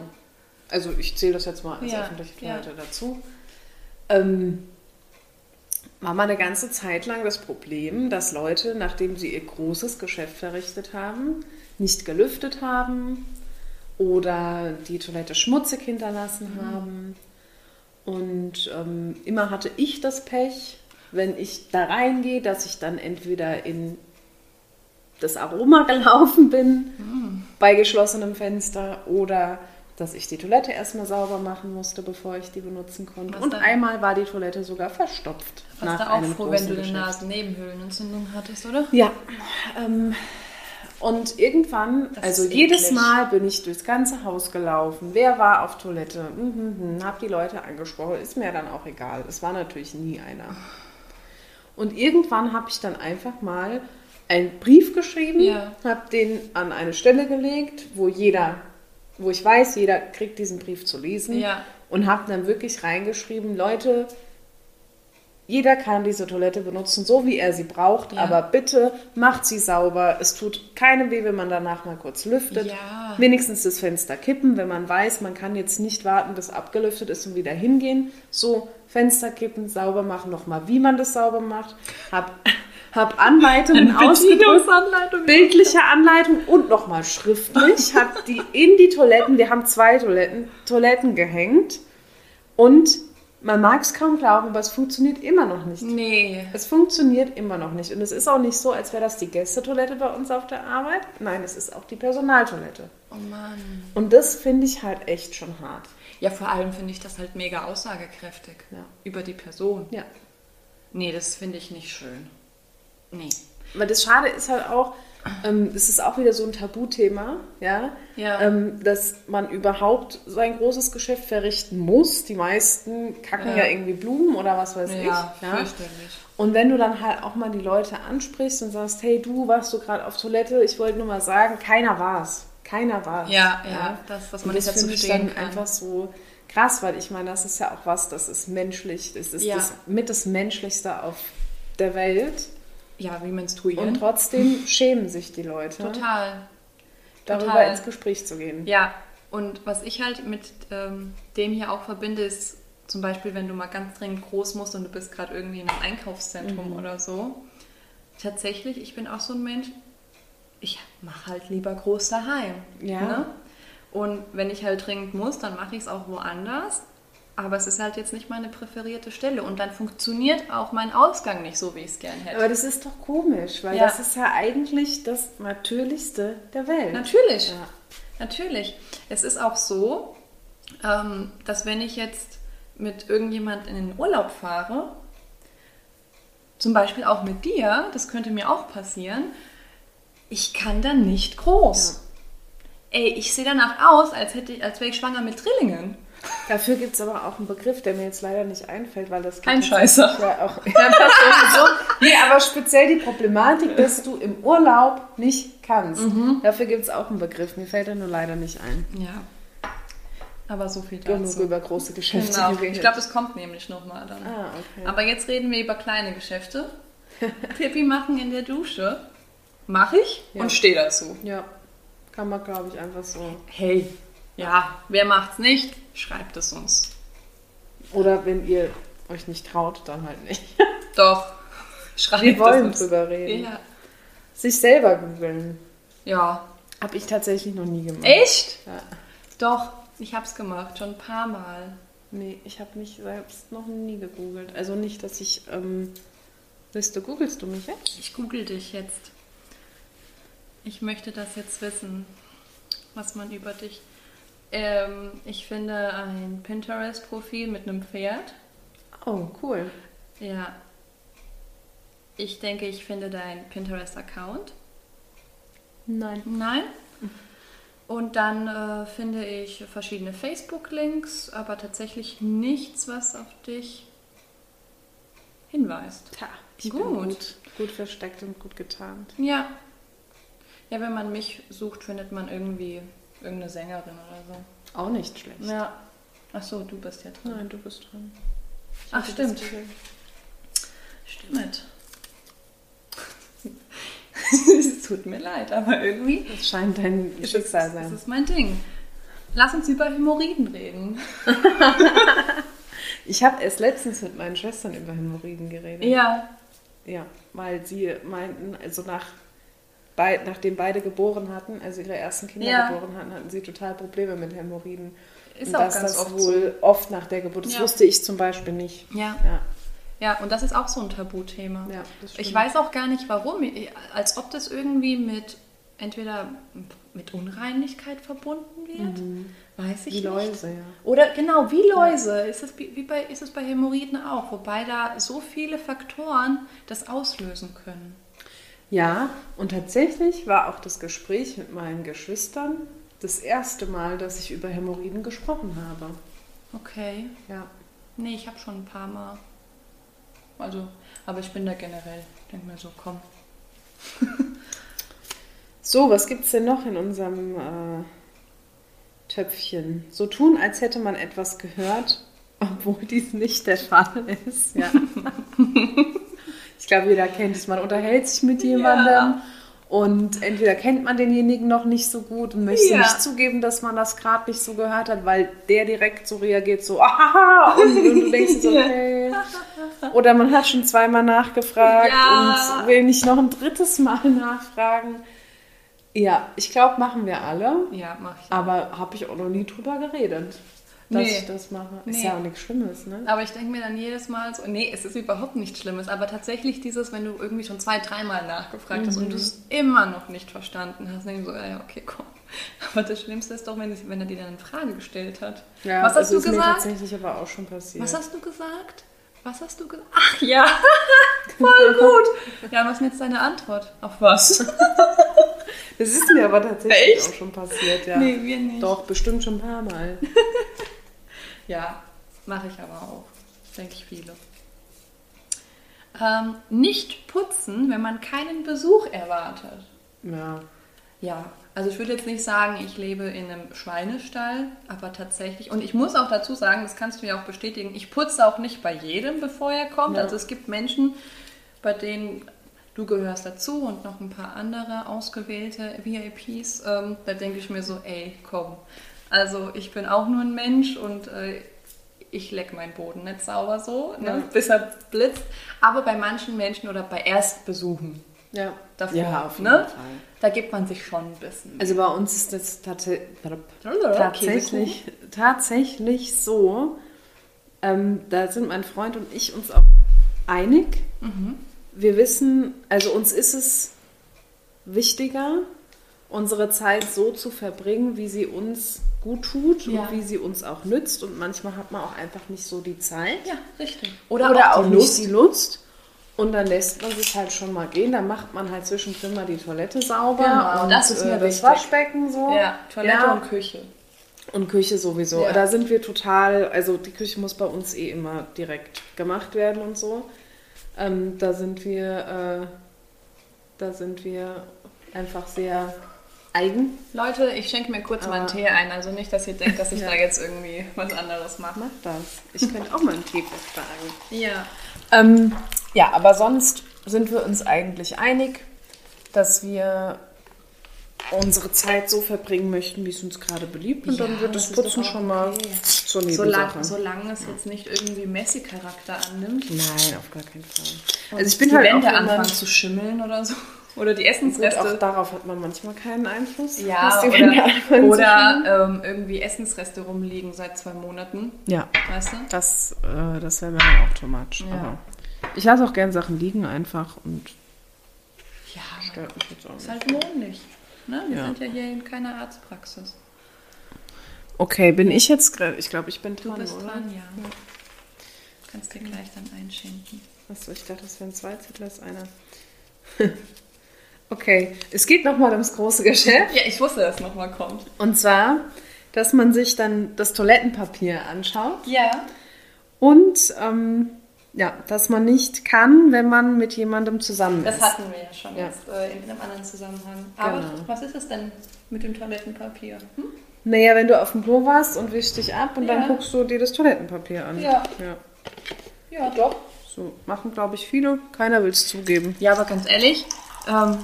Also ich zähle das jetzt mal als Ja, öffentliche. Toilette dazu. Ähm, war mal eine ganze Zeit lang das Problem, dass Leute, nachdem sie ihr großes Geschäft verrichtet haben, nicht gelüftet haben oder die Toilette schmutzig hinterlassen Mhm. haben. Und ähm, immer hatte ich das Pech, wenn ich da reingehe, dass ich dann entweder in das Aroma gelaufen bin Mhm. bei geschlossenem Fenster oder dass ich die Toilette erstmal sauber machen musste, bevor ich die benutzen konnte. Was Und dann? einmal war die Toilette sogar verstopft. Warst du auch froh, wenn du eine. Nasennebenhöhlenentzündung hattest, oder? Ja. Ähm, und irgendwann, Das also jedes. Mal bin ich durchs ganze Haus gelaufen. Wer war auf Toilette? Mhm, mhm, hab die Leute angesprochen. Ist mir dann auch egal. Es war natürlich nie einer. Und irgendwann habe ich dann einfach mal einen Brief geschrieben, Ja. habe den an eine Stelle gelegt, wo jeder, wo ich weiß, jeder kriegt diesen Brief zu lesen. Ja. Und habe dann wirklich reingeschrieben, Leute, jeder kann diese Toilette benutzen, so wie er sie braucht, Ja. aber bitte macht sie sauber. Es tut keinem weh, wenn man danach mal kurz lüftet. Ja. Wenigstens das Fenster kippen, wenn man weiß, man kann jetzt nicht warten, bis abgelüftet ist und wieder hingehen. So, Fenster kippen, sauber machen, nochmal, wie man das sauber macht. Hab, hab Anleitungen ausgedruckt bildliche Anleitung und nochmal schriftlich. Hab die in die Toiletten, wir haben zwei Toiletten, Toiletten gehängt. Und man mag es kaum glauben, aber es funktioniert immer noch nicht. Nee. Es funktioniert immer noch nicht. Und es ist auch nicht so, als wäre das die Gästetoilette bei uns auf der Arbeit. Nein, es ist auch die Personaltoilette. Oh Mann. Und das finde ich halt echt schon hart. Ja, vor allem finde ich das halt mega aussagekräftig. Ja. Über die Person. Ja. Nee, das finde ich nicht schön. Nee. Weil das Schade ist halt auch, ähm, es ist auch wieder so ein Tabuthema, ja, Ja. Ähm, dass man überhaupt sein großes Geschäft verrichten muss. Die meisten kacken ja, Ja. irgendwie Blumen oder was weiß Ja, ich. Ja? Und wenn du dann halt auch mal die Leute ansprichst und sagst, hey du, warst du gerade auf Toilette? Ich wollte nur mal sagen, keiner war's. Keiner war's. Ja, ja, das- dass man und nicht das dazu finde ich dann kann. einfach so krass, weil ich meine, das ist ja auch was, das ist menschlich, das ist das mit das Menschlichste auf der Welt. Ja, wie menstruieren. Und trotzdem schämen sich die Leute, Total. darüber total. ins Gespräch zu gehen. Ja, und was ich halt mit ähm, dem hier auch verbinde, ist zum Beispiel, wenn du mal ganz dringend groß musst und du bist gerade irgendwie in einem Einkaufszentrum Mhm. oder so. Tatsächlich, ich bin auch so ein Mensch, ich mache halt lieber groß daheim. Ja. Ne? Und wenn ich halt dringend muss, dann mache ich es auch woanders. Aber es ist halt jetzt nicht meine präferierte Stelle. Und dann funktioniert auch mein Ausgang nicht so, wie ich es gern hätte. Aber das ist doch komisch, weil Ja. das ist ja eigentlich das Natürlichste der Welt. Natürlich, Ja. natürlich. Es ist auch so, ähm, dass wenn ich jetzt mit irgendjemand in den Urlaub fahre, zum Beispiel auch mit dir, das könnte mir auch passieren, ich kann dann nicht groß. Ey, ich sehe danach aus, als, hätte ich, als wäre ich schwanger mit Trillingen. Dafür gibt es aber auch einen Begriff, der mir jetzt leider nicht einfällt, weil das Kein Scheißer. Ja, auch, ja, sowieso. Nee, aber speziell die Problematik, dass du im Urlaub nicht kannst. Mhm. Dafür gibt es auch einen Begriff. Mir fällt er nur leider nicht ein. Ja. Aber so viel Genug dazu. über große Geschäfte Genau. geredet. Ich glaube, es kommt nämlich nochmal dann. Ah, okay. Aber jetzt reden wir über kleine Geschäfte. Pipi machen in der Dusche. Mache ich Ja. und stehe dazu. ja, kann man, glaube ich, einfach so. Hey, ja, wer macht's nicht? Schreibt es uns. Oder wenn ihr euch nicht traut, dann halt nicht. Doch, schreibt Wir wollen es uns. drüber reden. Ja. Sich selber googeln. ja. Habe ich tatsächlich noch nie gemacht. Echt? Ja. Doch, ich hab's gemacht, schon ein paar Mal. Nee, ich habe mich selbst noch nie gegoogelt. Also nicht, dass ich. Ähm, Willst du, googelst du mich jetzt? Ich google dich jetzt. Ich möchte das jetzt wissen, was man über dich. Ähm, ich finde ein Pinterest-Profil mit einem Pferd. Oh, cool. Ja. Ich denke, ich finde dein Pinterest-Account. Nein. Nein. Und dann äh, finde ich verschiedene Facebook-Links, aber tatsächlich nichts, was auf dich hinweist. Tja, ich Gut. bin gut, gut versteckt und gut getarnt. Ja. Ja, wenn man mich sucht, findet man irgendwie irgendeine Sängerin oder so. Auch nicht schlecht. Ja. Ach so, du bist ja dran. Nein, du bist dran. Ich Ach, stimmt. das. Stimmt. es tut mir leid, aber irgendwie Das scheint dein es, Schicksal das sein. ist mein Ding. Lass uns über Hämorrhoiden reden. Ich habe erst letztens mit meinen Schwestern über Hämorrhoiden geredet. Ja. Ja, weil sie meinten, also nach, bei, nachdem beide geboren hatten, also ihre ersten Kinder Ja. geboren hatten, hatten sie total Probleme mit Hämorrhoiden. Ist Und auch dass ganz das oft wohl oft nach der Geburt, das Ja. wusste ich zum Beispiel nicht. Ja. Ja, Ja, und das ist auch so ein Tabuthema. ja Ich weiß auch gar nicht warum, als ob das irgendwie mit entweder mit Unreinigkeit verbunden wird, weiß ich Die nicht. Läuse, ja. Oder genau, wie Läuse. Ist es wie wie bei, ist es bei Hämorrhoiden auch, wobei da so viele Faktoren das auslösen können. Ja, und tatsächlich war auch das Gespräch mit meinen Geschwistern das erste Mal, dass ich über Hämorrhoiden gesprochen habe. Okay. Ja. Nee, ich habe schon ein paar Mal. Also, aber ich bin da generell, denk mir so, komm. So, was gibt's denn noch in unserem äh, Töpfchen? So tun, als hätte man etwas gehört, obwohl dies nicht der Fall ist. Ja. ich glaube, jeder kennt es. Man unterhält sich mit jemandem Ja. und entweder kennt man denjenigen noch nicht so gut und möchte Ja. nicht zugeben, dass man das gerade nicht so gehört hat, weil der direkt so reagiert, so ahaha, und, und du denkst so, okay. Oder man hat schon zweimal nachgefragt Ja. und will nicht noch ein drittes Mal nachfragen. Ja, ich glaube, machen wir alle. Ja, mach ich. Aber habe ich auch noch nie drüber geredet, dass Nee. ich das mache. Ist Nee. ja auch nichts Schlimmes, ne? Aber ich denke mir dann jedes Mal so, nee, es ist überhaupt nichts Schlimmes, aber tatsächlich dieses, wenn du irgendwie schon zwei, dreimal nachgefragt hast Mhm. und du es immer noch nicht verstanden hast, dann denk ich so, ja, okay, komm. Aber das Schlimmste ist doch, wenn, es- wenn er dir dann eine Frage gestellt hat. Ja, Was hast das du ist mir gesagt? tatsächlich aber auch schon passiert. Was hast du gesagt? Was hast du gesagt? Ach ja, voll gut. Ja, was ist denn jetzt deine Antwort? Auf was? das ist mir aber tatsächlich Echt? auch schon passiert, ja. Nee, wir nicht. Doch, bestimmt schon ein paar Mal. Ja, mache ich aber auch. Denke ich viele. Ähm, nicht putzen, wenn man keinen Besuch erwartet. Ja. Ja, also ich würde jetzt nicht sagen, ich lebe in einem Schweinestall, aber tatsächlich, und ich muss auch dazu sagen, das kannst du ja auch bestätigen, ich putze auch nicht bei jedem, bevor er kommt. Ja. Also es gibt Menschen, bei denen du gehörst dazu und noch ein paar andere ausgewählte VIPs. Ähm, da denke ich mir so, ey, komm. Also ich bin auch nur ein Mensch und äh, ich leck meinen Boden nicht sauber so, ne, Ja. bis er blitzt. Aber bei manchen Menschen oder bei Erstbesuchen Ja. davor, Ja, auf jeden ne? Fall. da gibt man sich schon ein bisschen. Also bei uns ist das Käsekuchen. tatsächlich, tatsächlich so. Ähm, da sind mein Freund und ich uns auch einig. Mhm. Wir wissen, also uns ist es wichtiger, unsere Zeit so zu verbringen, wie sie uns gut tut Ja. und wie sie uns auch nützt. Und manchmal hat man auch einfach nicht so die Zeit. Ja, richtig. Oder, auch, nicht die Lust. Und dann lässt man sich halt schon mal gehen. Dann macht man halt zwischendrin mal die Toilette sauber. Genau, und das ist mir äh, das. Waschbecken so. Ja, Toilette Ja. und Küche. Und Küche sowieso. Ja. Da sind wir total, also die Küche muss bei uns eh immer direkt gemacht werden und so. Ähm, da sind wir, äh, da sind wir einfach sehr eigen. Leute, ich schenke mir kurz mal einen Tee ein. Also nicht, dass ihr denkt, dass ich Ja. da jetzt irgendwie was anderes mache. Macht das. Ich könnte auch mal einen Tee vertragen. Ja. Ähm, ja, aber sonst sind wir uns eigentlich einig, dass wir unsere Zeit so verbringen möchten, wie es uns gerade beliebt. Und dann Ja, wird das das Putzen schon mal okay. zur Solange, Nebensache. solange es jetzt nicht irgendwie Messi-Charakter annimmt. Nein, auf gar keinen Fall. Und Also ich bin die halt auch Wände anfangen zu schimmeln oder so. Oder die Gut, Essensreste. auch darauf hat man manchmal keinen Einfluss. ja, oder, oder ähm, irgendwie Essensreste rumliegen seit zwei Monaten. ja, Weißt du? das, äh, das wäre mir dann auch too much. Ja. Ich lasse auch gern Sachen liegen einfach und Ja, stört mich jetzt auch ist nicht. halt wohnlich. Ne? Wir Ja. sind ja hier in keiner Arztpraxis. Okay, bin ich jetzt? Ich glaube, ich bin Du dran, bist oder? dran, ja. Kannst dir gleich dann einschenken. Achso, ich dachte, das wären zwei Zettel, das ist einer. okay, es geht nochmal ums große Geschäft. Ja, ich wusste, dass es nochmal kommt. Und zwar, dass man sich dann das Toilettenpapier anschaut Ja. und ähm, ja, dass man nicht kann, wenn man mit jemandem zusammen Das ist. hatten wir ja schon Ja. jetzt äh, in einem anderen Zusammenhang. Aber Genau. was ist es denn mit dem Toilettenpapier? Hm? Naja, wenn du auf dem Klo warst und wischst dich ab und Ja. dann guckst du dir das Toilettenpapier an. Ja. ja. Ja, doch. So machen, glaube ich, viele. Keiner will es zugeben. Ja, aber ganz ehrlich, ähm,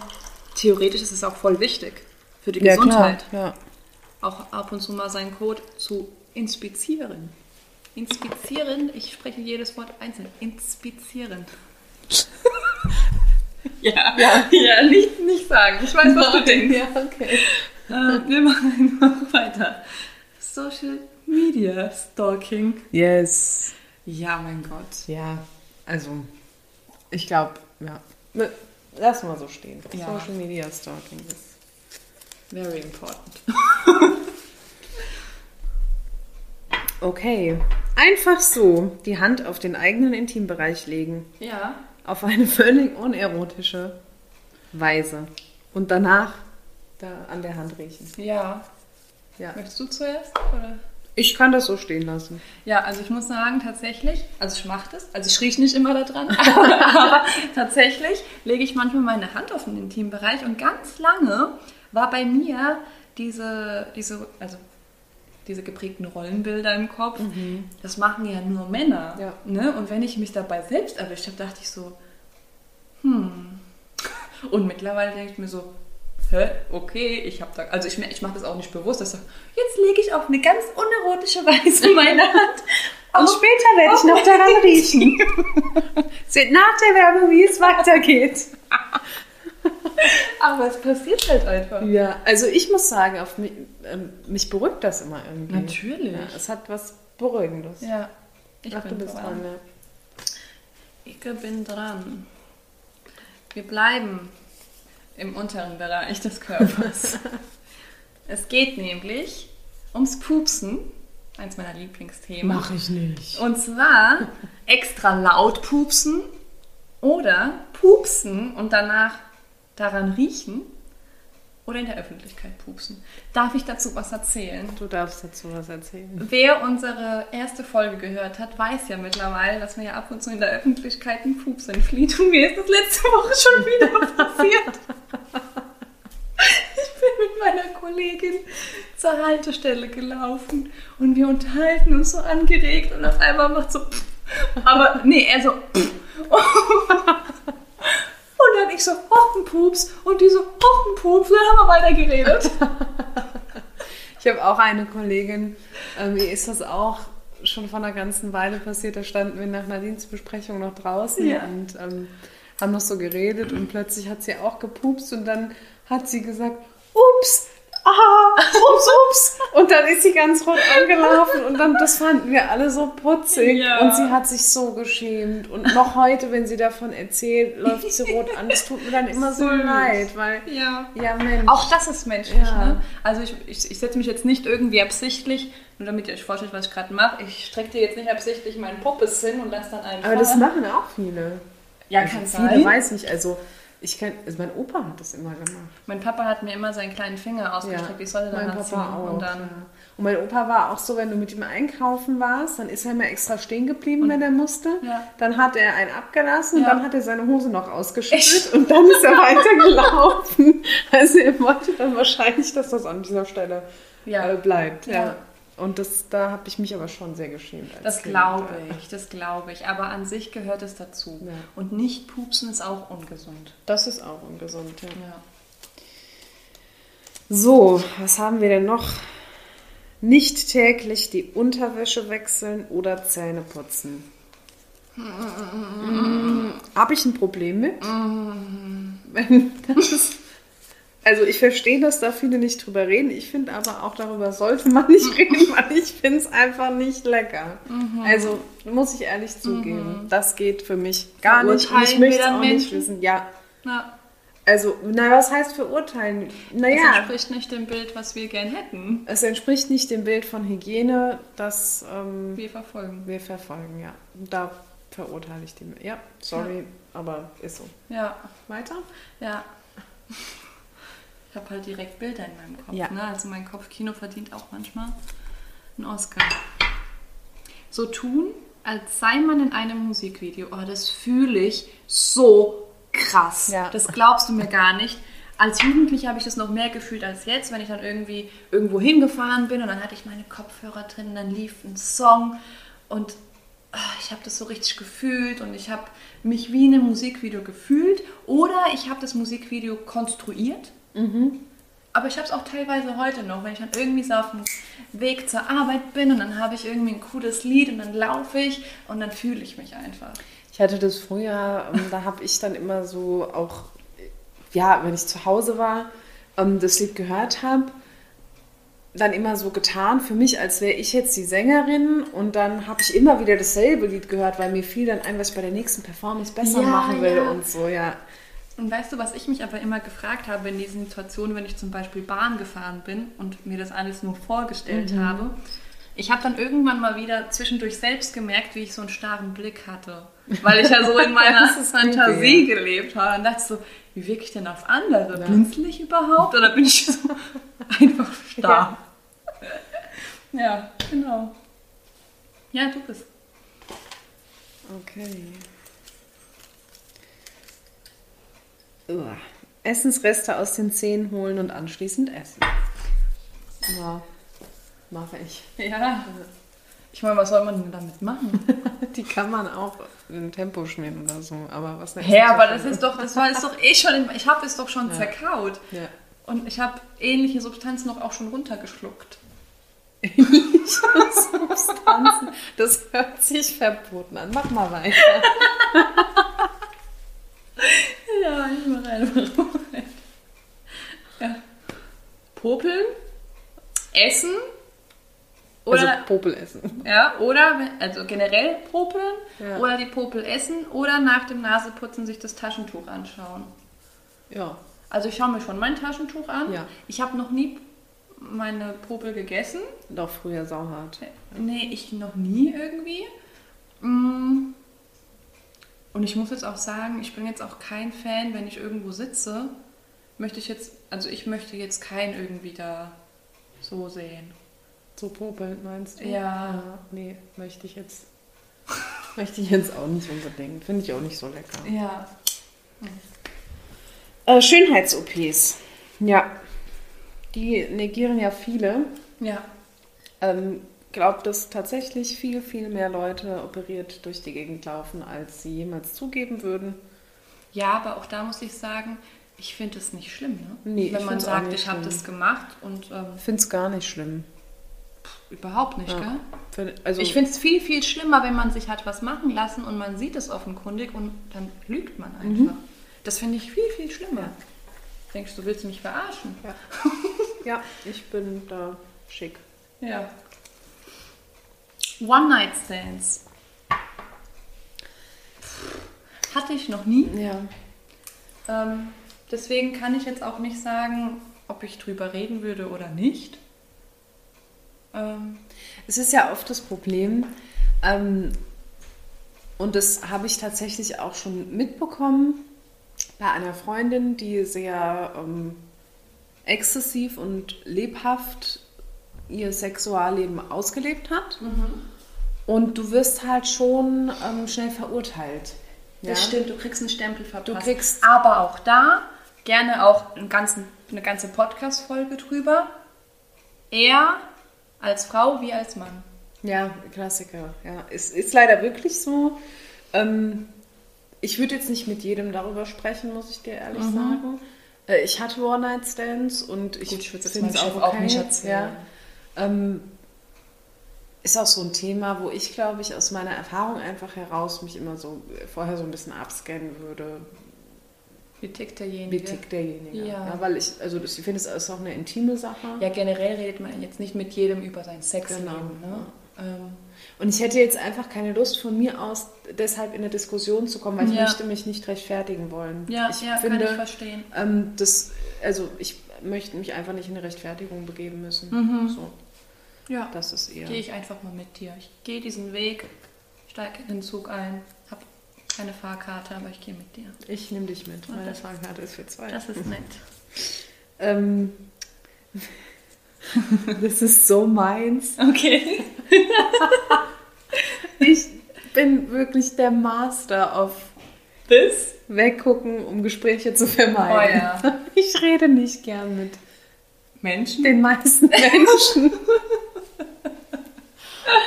theoretisch ist es auch voll wichtig für die Gesundheit. Ja. Auch ab und zu mal seinen Code zu inspizieren. Inspizieren, ich spreche jedes Wort einzeln. Inspizieren. ja, ja, ja, nicht, nicht sagen. Ich weiß, was du denkst. Ja, okay. Äh, wir machen einfach weiter. Social Media Stalking. Yes. Ja, mein Gott. Ja, also ich glaube, ja. Lass mal so stehen. Ja. Social Media Stalking ist. Very important. Okay. Einfach so die Hand auf den eigenen Intimbereich legen. Ja. Auf eine völlig unerotische Weise. Und danach da an der Hand riechen. Ja. Ja. Möchtest du zuerst? Oder? Ich kann das so stehen lassen. Ja, also ich muss sagen, tatsächlich, also ich mache das, also ich rieche nicht immer da dran, aber tatsächlich lege ich manchmal meine Hand auf den Intimbereich und ganz lange war bei mir diese, diese, also diese geprägten Rollenbilder im Kopf, das machen ja nur Männer. Ja. Ne? Und wenn ich mich dabei selbst erwischt habe, dachte ich so, hm. Und mittlerweile denke ich mir so, hä, okay, ich habe da, also ich, ich mache das auch nicht bewusst, dass ich sage, jetzt lege ich auf eine ganz unerotische Weise meine Hand. Und auf- später werde ich noch daran riechen. Seht nach der Werbung, wie es weitergeht. Aber es passiert halt einfach. Ja, also ich muss sagen, auf mich, ähm, mich beruhigt das immer irgendwie. Natürlich. Ja, es hat was Beruhigendes. Ja, ich Ach, du bin bist dran. dran, ja. Ich bin dran. Wir bleiben im unteren Bereich des Körpers. es geht nämlich ums Pupsen, eins meiner Lieblingsthemen. ich nicht. Und zwar extra laut pupsen oder pupsen und danach daran riechen oder in der Öffentlichkeit pupsen. Darf ich dazu was erzählen? Du darfst dazu was erzählen. Wer unsere erste Folge gehört hat, weiß ja mittlerweile, dass mir ja ab und zu in der Öffentlichkeit ein Pups entflieht. Und mir ist das letzte Woche schon wieder passiert. Ich bin mit meiner Kollegin zur Haltestelle gelaufen und wir unterhalten uns so angeregt und auf einmal macht so aber nee, er so dann ich so, hoch ein Pups und die so, hoch ein Pups, dann haben wir weiter geredet. Ich habe auch eine Kollegin, ähm, ihr ist das auch schon vor einer ganzen Weile passiert. Da standen wir nach einer Dienstbesprechung noch draußen Ja. und ähm, haben noch so geredet und plötzlich hat sie auch gepupst und dann hat sie gesagt, ups, ah, ups, ups. Und dann ist sie ganz rot angelaufen und dann, das fanden wir alle so putzig Ja. und sie hat sich so geschämt. Und noch heute, wenn sie davon erzählt, läuft sie rot an. Das tut mir dann immer so leid, weil, Ja. ja Mensch. Auch das ist menschlich. Ja. Ne? Also ich, ich, ich setze mich jetzt nicht irgendwie absichtlich, nur damit ihr euch vorstellt, was ich gerade mache. Ich strecke dir jetzt nicht absichtlich meinen Poppes hin und lasse dann einen Aber das fallen. machen auch viele. Ja, Also kann viele sein. weiß nicht. Also Ich kann, also mein Opa hat das immer gemacht. Mein Papa hat mir immer seinen kleinen Finger ausgestreckt. Ich sollte mein danach ziehen. Papa auch. Und dann, ja. Und mein Opa war auch so, wenn du mit ihm einkaufen warst, dann ist er immer extra stehen geblieben, wenn er musste. Ja. Dann hat er einen abgelassen und Ja. dann hat er seine Hose noch ausgeschüttelt und dann ist er weitergelaufen. Also er wollte dann wahrscheinlich, dass das an dieser Stelle Ja. äh, bleibt. Ja. Und das, da habe ich mich aber schon sehr geschämt. als das Kind. glaube ich, das glaube ich. Aber an sich gehört es dazu. Ja. Und nicht pupsen ist auch ungesund. Das ist auch ungesund, ja. Ja. So, was haben wir denn noch? Nicht täglich die Unterwäsche wechseln oder Zähne putzen. Habe ich ein Problem mit? Wenn das ist, also ich verstehe, dass da viele nicht drüber reden. Ich finde aber auch darüber sollte man nicht reden, weil ich finde es einfach nicht lecker. Also muss ich ehrlich zugeben, das geht für mich gar nicht. Und ich möchte es auch nicht Menschen? wissen. Ja, ja. also, na, was heißt verurteilen? Naja, entspricht nicht dem Bild, was wir gern hätten. es entspricht nicht dem Bild von Hygiene, das ähm, Wir verfolgen. wir verfolgen, ja. Da verurteile ich die. Ja, sorry, aber ist so. Ja, Weiter? ja. Ich habe halt direkt Bilder in meinem Kopf. Ja. Ne? Also mein Kopfkino verdient auch manchmal einen Oscar. So tun, als sei man in einem Musikvideo. Oh, das fühle ich so krass. Ja. Das glaubst du mir gar nicht. Als Jugendliche habe ich das noch mehr gefühlt als jetzt, wenn ich dann irgendwie irgendwo hingefahren bin und dann hatte ich meine Kopfhörer drin und dann lief ein Song und ah, ich habe das so richtig gefühlt und ich habe mich wie in einem Musikvideo gefühlt oder ich habe das Musikvideo konstruiert. Aber ich habe es auch teilweise heute noch, wenn ich dann irgendwie so auf dem Weg zur Arbeit bin und dann habe ich irgendwie ein cooles Lied und dann laufe ich und dann fühle ich mich einfach. Ich hatte das früher, ähm, da habe ich dann immer so auch, ja, wenn ich zu Hause war, ähm, das Lied gehört habe, dann immer so getan für mich, als wäre ich jetzt die Sängerin und dann habe ich immer wieder dasselbe Lied gehört, weil mir fiel dann ein, was ich bei der nächsten Performance besser Ja, machen will ja. und so, ja. Und weißt du, was ich mich aber immer gefragt habe in diesen Situationen, wenn ich zum Beispiel Bahn gefahren bin und mir das alles nur vorgestellt habe? Ich habe dann irgendwann mal wieder zwischendurch selbst gemerkt, wie ich so einen starren Blick hatte. Weil ich ja so in meiner Fantasie creepy, gelebt habe. Und dachte so, wie wirke ich denn auf andere? Blinzel ich überhaupt? Oder bin ich so einfach starr? Ja, genau. Ja, du bist. Okay. Uah. Essensreste aus den Zähnen holen und anschließend essen. Ja, mache ich. Ja. Ich meine, was soll man denn damit machen? Die kann man auch in Tempo schmieren oder so, aber was eine Hä, aber das ist doch, das war es doch eh schon, ich habe es doch schon zerkaut. Ja. Und ich habe ähnliche Substanzen noch auch schon runtergeschluckt. Substanzen. Das hört sich verboten an. Mach mal weiter. Ja, ich mache einfach Ja. Popeln, essen oder, also Popel essen. ja, oder also generell popeln Ja. oder die Popel essen oder nach dem Naseputzen sich das Taschentuch anschauen. Ja. Also ich schaue mir schon mein Taschentuch an. Ja. Ich habe noch nie meine Popel gegessen. Doch früher sauhart. Nee, ich noch nie irgendwie. Mm. Und ich muss jetzt auch sagen, ich bin jetzt auch kein Fan, wenn ich irgendwo sitze, möchte ich jetzt, also ich möchte jetzt keinen irgendwie da so sehen. So popeln meinst du? Ja. Nee, möchte ich jetzt. möchte ich jetzt auch nicht unbedingt. Finde ich auch nicht so lecker. Ja. Äh, Schönheits-OPs. Ja. Die negieren ja viele. Ja. Ähm, glaubt, dass tatsächlich viel, viel mehr Leute operiert durch die Gegend laufen, als sie jemals zugeben würden. Ja, aber auch da muss ich sagen, ich finde es nicht schlimm, ne? Nee, Wenn man sagt, ich habe das gemacht und ähm, Ich finde es gar nicht schlimm. überhaupt nicht, Ja. gell? Also, Ich finde es viel, viel schlimmer, wenn man sich hat was machen lassen und man sieht es offenkundig und dann lügt man einfach. Das finde ich viel, viel schlimmer. Denkst du, willst mich verarschen? ja. ja, ich bin da schick. Ja. One-Night-Stands. Hatte ich noch nie. Ja. Ähm, deswegen kann ich jetzt auch nicht sagen, ob ich drüber reden würde oder nicht. Ähm, Es ist ja oft das Problem, ähm, und das habe ich tatsächlich auch schon mitbekommen, ja, einer Freundin, die sehr ähm, exzessiv und lebhaft ihr Sexualleben ausgelebt hat. Und du wirst halt schon ähm, schnell verurteilt. Das Ja? stimmt, du kriegst einen Stempel verpasst. Du kriegst- Aber auch da gerne auch einen ganzen, eine ganze Podcast-Folge drüber. Er als Frau wie als Mann. Ja, Klassiker. Ja, es ist leider wirklich so. Ähm, ich würde jetzt nicht mit jedem darüber sprechen, muss ich dir ehrlich sagen. Äh, ich hatte One-Night-Stands und ich, Gut, ich würde es find's meinem Chef auch nicht erzählen. Ja. Ähm, ist auch so ein Thema, wo ich, glaube ich, aus meiner Erfahrung einfach heraus mich immer so äh, vorher so ein bisschen abscannen würde. Wie tickt derjenige? Wie tickt derjenige? Ja. weil ich, also ich finde, es ist auch eine intime Sache. Ja, generell redet man jetzt nicht mit jedem über sein Sexleben. Genau, Ne? Ähm, Und ich hätte jetzt einfach keine Lust von mir aus, deshalb in eine Diskussion zu kommen, weil ich Ja. möchte mich nicht rechtfertigen wollen. ja, ich ja finde, kann ich verstehen. ähm, das, also ich möchte mich einfach nicht in eine Rechtfertigung begeben müssen. Mhm. So, Ja, das ist eher. gehe ich einfach mal mit dir. Ich gehe diesen Weg, steige in den Zug ein, habe keine Fahrkarte, aber ich gehe mit dir. Ich nehme dich mit. Und Meine das- Fahrkarte ist für zwei. Das ist nett. Ähm, das ist so meins. Okay. Ich bin wirklich der Master auf Bis? Weggucken, um Gespräche zu vermeiden. Oh ja. Ich rede nicht gern mit Menschen? den meisten Menschen.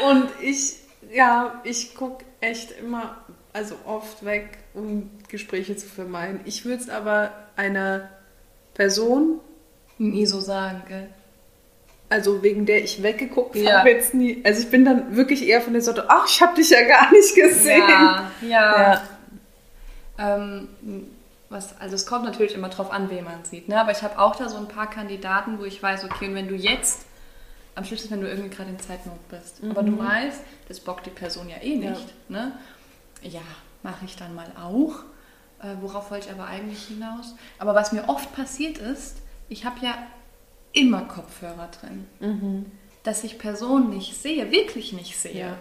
Und ich, ja, ich gucke echt immer, also oft weg, um Gespräche zu vermeiden. Ich würde es aber einer Person, Nie so sagen, gell? also wegen der ich weggeguckt Ja. habe, jetzt nie. Also ich bin dann wirklich eher von der Sorte, ach, ich habe dich ja gar nicht gesehen. Ja, ja. Ja. Ähm, was, also es kommt natürlich immer drauf an, wen man sieht. Ne? Aber ich habe auch da so ein paar Kandidaten, wo ich weiß, okay, und wenn du jetzt, am schlimmsten, wenn du irgendwie gerade in Zeitnot bist, aber du weißt, das bockt die Person ja eh Ja. nicht. Ne? Ja, mache ich dann mal auch. Äh, worauf wollte ich aber eigentlich hinaus? Aber was mir oft passiert ist, ich habe ja immer Kopfhörer drin. Dass ich Personen nicht sehe, wirklich nicht sehe. Ja.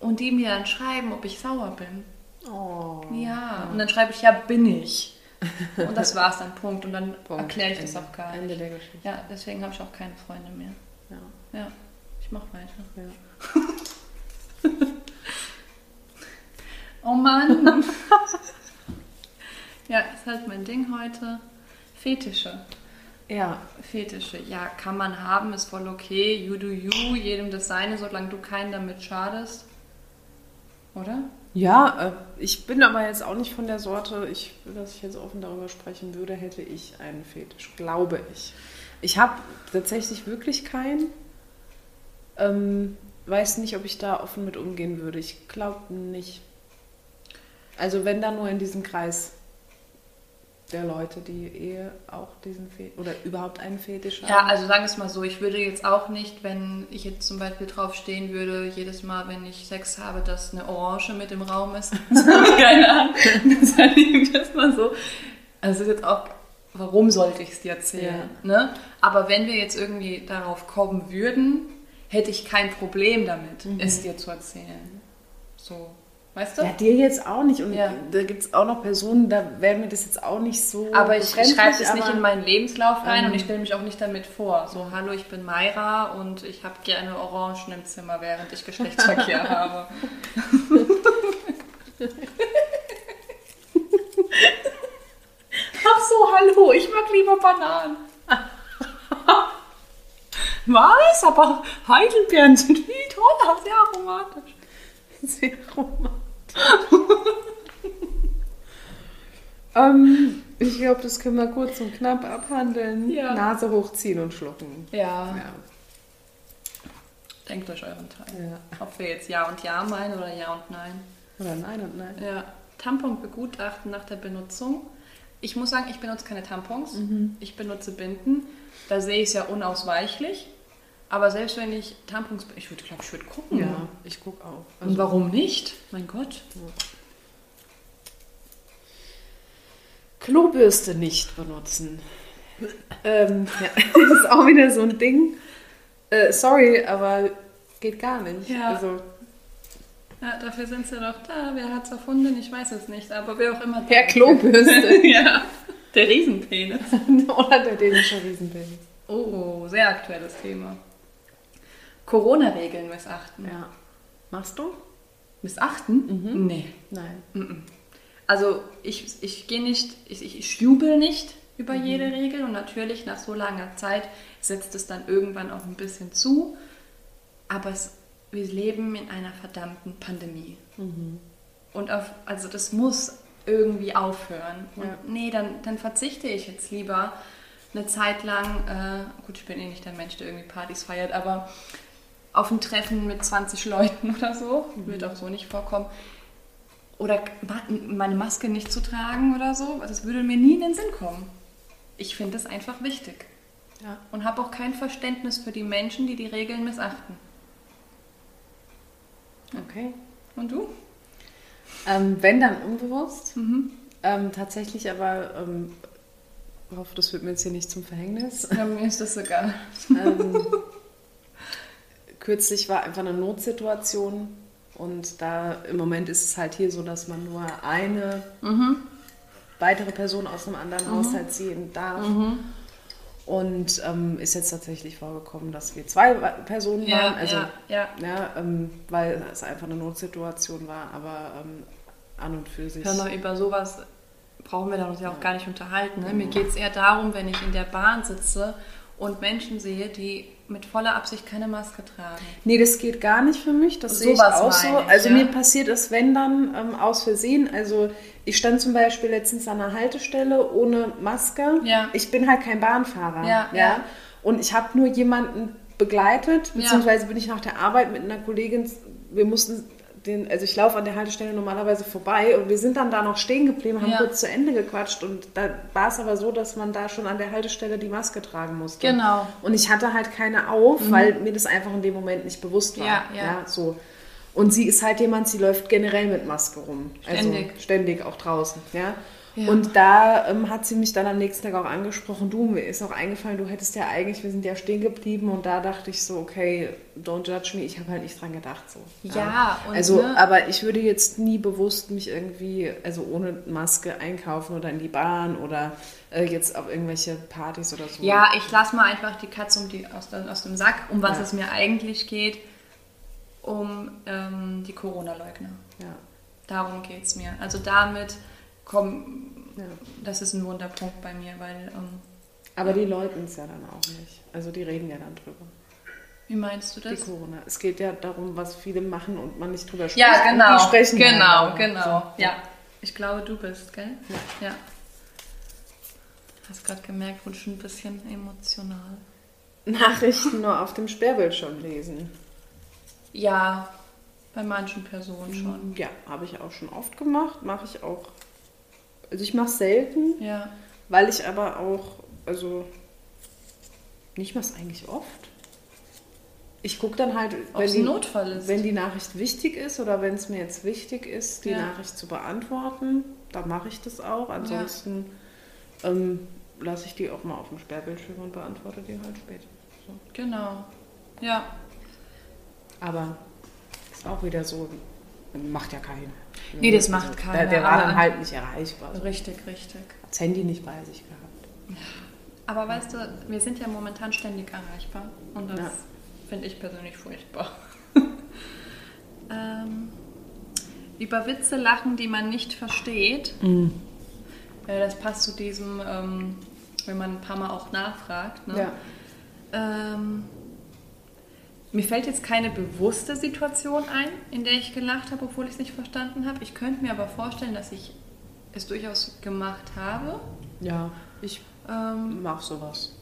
Und die mir dann schreiben, ob ich sauer bin. Oh. Ja, und dann schreibe ich, ja, bin ich. Und das war's dann, Punkt. Und dann erkläre ich das Ende. auch gar nicht. Ende der Geschichte. Ja, deswegen habe ich auch keine Freunde mehr. Ja. Ich mache weiter. Ja. Oh Mann. ja, ist halt mein Ding heute. Fetische. ja. Fetische. Ja, kann man haben, ist voll okay. You do you, jedem das seine, solange du keinen damit schadest. Oder? Ja, äh, ich bin aber jetzt auch nicht von der Sorte, ich, dass ich jetzt offen darüber sprechen würde, hätte ich einen Fetisch, glaube ich. Ich habe tatsächlich wirklich keinen. Ähm, weiß nicht, ob ich da offen mit umgehen würde. Ich glaube nicht. Also wenn dann nur in diesem Kreis der Leute, die eh auch diesen Fetisch oder überhaupt einen Fetisch haben. Ja, also sagen wir es mal so, ich würde jetzt auch nicht, wenn ich jetzt zum Beispiel drauf stehen würde, jedes Mal, wenn ich Sex habe, dass eine Orange mit im Raum ist. Keine Ahnung. Das sage ich das mal so. Also ist jetzt auch, warum sollte ich es dir erzählen? Ne? Aber wenn wir jetzt irgendwie darauf kommen würden, hätte ich kein Problem damit, es dir zu erzählen. So, weißt du? Ja, dir jetzt auch nicht. Und Ja. da gibt es auch noch Personen, da wäre mir das jetzt auch nicht so. Aber ich, schreibe das nicht in meinen Lebenslauf rein Ähm. und ich stelle mich auch nicht damit vor. So, hallo, ich bin Mayra und ich habe gerne Orangen im Zimmer, während ich Geschlechtsverkehr habe. Ach so, hallo, ich mag lieber Bananen. Was? Aber Heidelbeeren sind viel toller, sehr aromatisch. Sehr romantisch. ähm, ich glaube, das können wir kurz und knapp abhandeln. Ja. Nase hochziehen und schlucken. Ja, Ja. denkt euch euren Teil. ja. Ob wir jetzt Ja und Ja meinen oder Ja und Nein. Oder nein und nein. Ja, Tampon begutachten nach der Benutzung. Ich muss sagen, ich benutze keine Tampons. Ich benutze Binden. Da sehe ich es ja unausweichlich. Aber selbst wenn ich Tampons... Ich würde, glaube ich, würde gucken. Ja, ich gucke auch. Und Also, warum nicht? Mein Gott. Klobürste nicht benutzen. ähm, ja, das ist auch wieder so ein Ding. Äh, sorry, aber geht gar nicht. Ja. Also, Ja, dafür sind sie doch da. Wer hat's erfunden? Ich weiß es nicht, aber wer auch immer. Per Klobürste. ja. Der Riesenpenis. Oder der dänische Riesenpenis. Oh, sehr aktuelles Thema. Corona-Regeln missachten. Ja. Machst du? Missachten? Nee. Nein. Mhm. Also ich, ich gehe nicht, ich, ich jubel nicht über jede Regel und natürlich nach so langer Zeit setzt es dann irgendwann auch ein bisschen zu. Aber es, wir leben in einer verdammten Pandemie. Und auf, also das muss irgendwie aufhören. Und Ja. nee, dann, dann verzichte ich jetzt lieber eine Zeit lang, äh, gut, ich bin eh nicht der Mensch, der irgendwie Partys feiert, aber auf ein Treffen mit 20 Leuten oder so, wird auch so nicht vorkommen. Oder meine Maske nicht zu tragen oder so, das würde mir nie in den Sinn kommen. Ich finde es einfach wichtig Ja. und habe auch kein Verständnis für die Menschen, die die Regeln missachten. Okay. Und du? Ähm, wenn dann unbewusst. Mhm. Ähm, tatsächlich aber, ähm, ich hoffe, das wird mir jetzt hier nicht zum Verhängnis. Ja, mir ist das egal. kürzlich war einfach eine Notsituation und da im Moment ist es halt hier so, dass man nur eine Mhm. weitere Person aus einem anderen Haushalt sehen darf. Und ähm, ist jetzt tatsächlich vorgekommen, dass wir zwei Personen Ja, waren. Also, ja, ja. ja, ähm, weil es einfach eine Notsituation war, aber ähm, an und für sich. Hör mal, über sowas brauchen wir uns ja auch gar nicht unterhalten. Ne? Mir geht es eher darum, wenn ich in der Bahn sitze und Menschen sehe, die mit voller Absicht keine Maske tragen. Nee, das geht gar nicht für mich. Das sehe ich Sowas auch so. ich, also ja. mir passiert es, wenn dann ähm, aus Versehen. Also ich stand zum Beispiel letztens an einer Haltestelle ohne Maske. Ja. Ich bin halt kein Bahnfahrer. Ja, ja. Und ich habe nur jemanden begleitet, beziehungsweise bin ich nach der Arbeit mit einer Kollegin, wir mussten den, also ich laufe an der Haltestelle normalerweise vorbei und wir sind dann da noch stehen geblieben, haben Ja. kurz zu Ende gequatscht und da war es aber so, dass man da schon an der Haltestelle die Maske tragen musste. Genau. Mhm. Und ich hatte halt keine auf, weil mir das einfach in dem Moment nicht bewusst war. Ja, ja. so. Und sie ist halt jemand, sie läuft generell mit Maske rum. Ständig. Also ständig auch draußen, ja. Ja. Und da ähm, hat sie mich dann am nächsten Tag auch angesprochen, du, mir ist auch eingefallen, du hättest ja eigentlich, wir sind ja stehen geblieben und da dachte ich so, okay, don't judge me, ich habe halt nicht dran gedacht so. Ja, und also, ne- aber ich würde jetzt nie bewusst mich irgendwie, also ohne Maske einkaufen oder in die Bahn oder äh, jetzt auf irgendwelche Partys oder so. Ja, ich lasse mal einfach die Katze um die, aus, aus dem Sack, um was Ja. es mir eigentlich geht, um ähm, die Corona-Leugner. Ja. Darum geht es mir. Also damit kommen, Ja. das ist ein Wunderpunkt bei mir, weil, ähm, Aber die leugnen es ja dann auch nicht. Also die reden ja dann drüber. wie meinst du Die das? Corona. Es geht ja darum, was viele machen und man nicht drüber spricht. Ja, Und genau. Die sprechen ja genau, genau. So. Ja. Ich glaube, du bist, gell? Ja. Hast gerade gemerkt, wurde schon ein bisschen emotional. Nachrichten nur auf dem Sperrbildschirm lesen. Ja, bei manchen Personen schon. Ja, habe ich auch schon oft gemacht. Mache ich auch. Also ich mache es selten, Ja. weil ich aber auch, also nicht mache es eigentlich oft. Ich gucke dann halt, wenn die, ein Notfall ist. wenn die Nachricht wichtig ist oder wenn es mir jetzt wichtig ist, die Ja. Nachricht zu beantworten, dann mache ich das auch. Ansonsten ähm, lasse ich die auch mal auf dem Sperrbildschirm und beantworte die halt später. So. Genau. Ja. Aber ist auch wieder so, macht ja keinen. Nee, das macht keiner, Der, der war dann halt nicht erreichbar. So. Richtig, richtig. Hat das Handy nicht bei sich gehabt. Aber weißt du, wir sind ja momentan ständig erreichbar. Und das Ja. finde ich persönlich furchtbar. ähm, über Witze lachen, die man nicht versteht. Mhm. Äh, das passt zu diesem, ähm, wenn man ein paar Mal auch nachfragt. Ne? Ja. Ähm, mir fällt jetzt keine bewusste Situation ein, in der ich gelacht habe, obwohl ich es nicht verstanden habe. Ich könnte mir aber vorstellen, dass ich es durchaus gemacht habe. Ja, ich Ähm, mach sowas.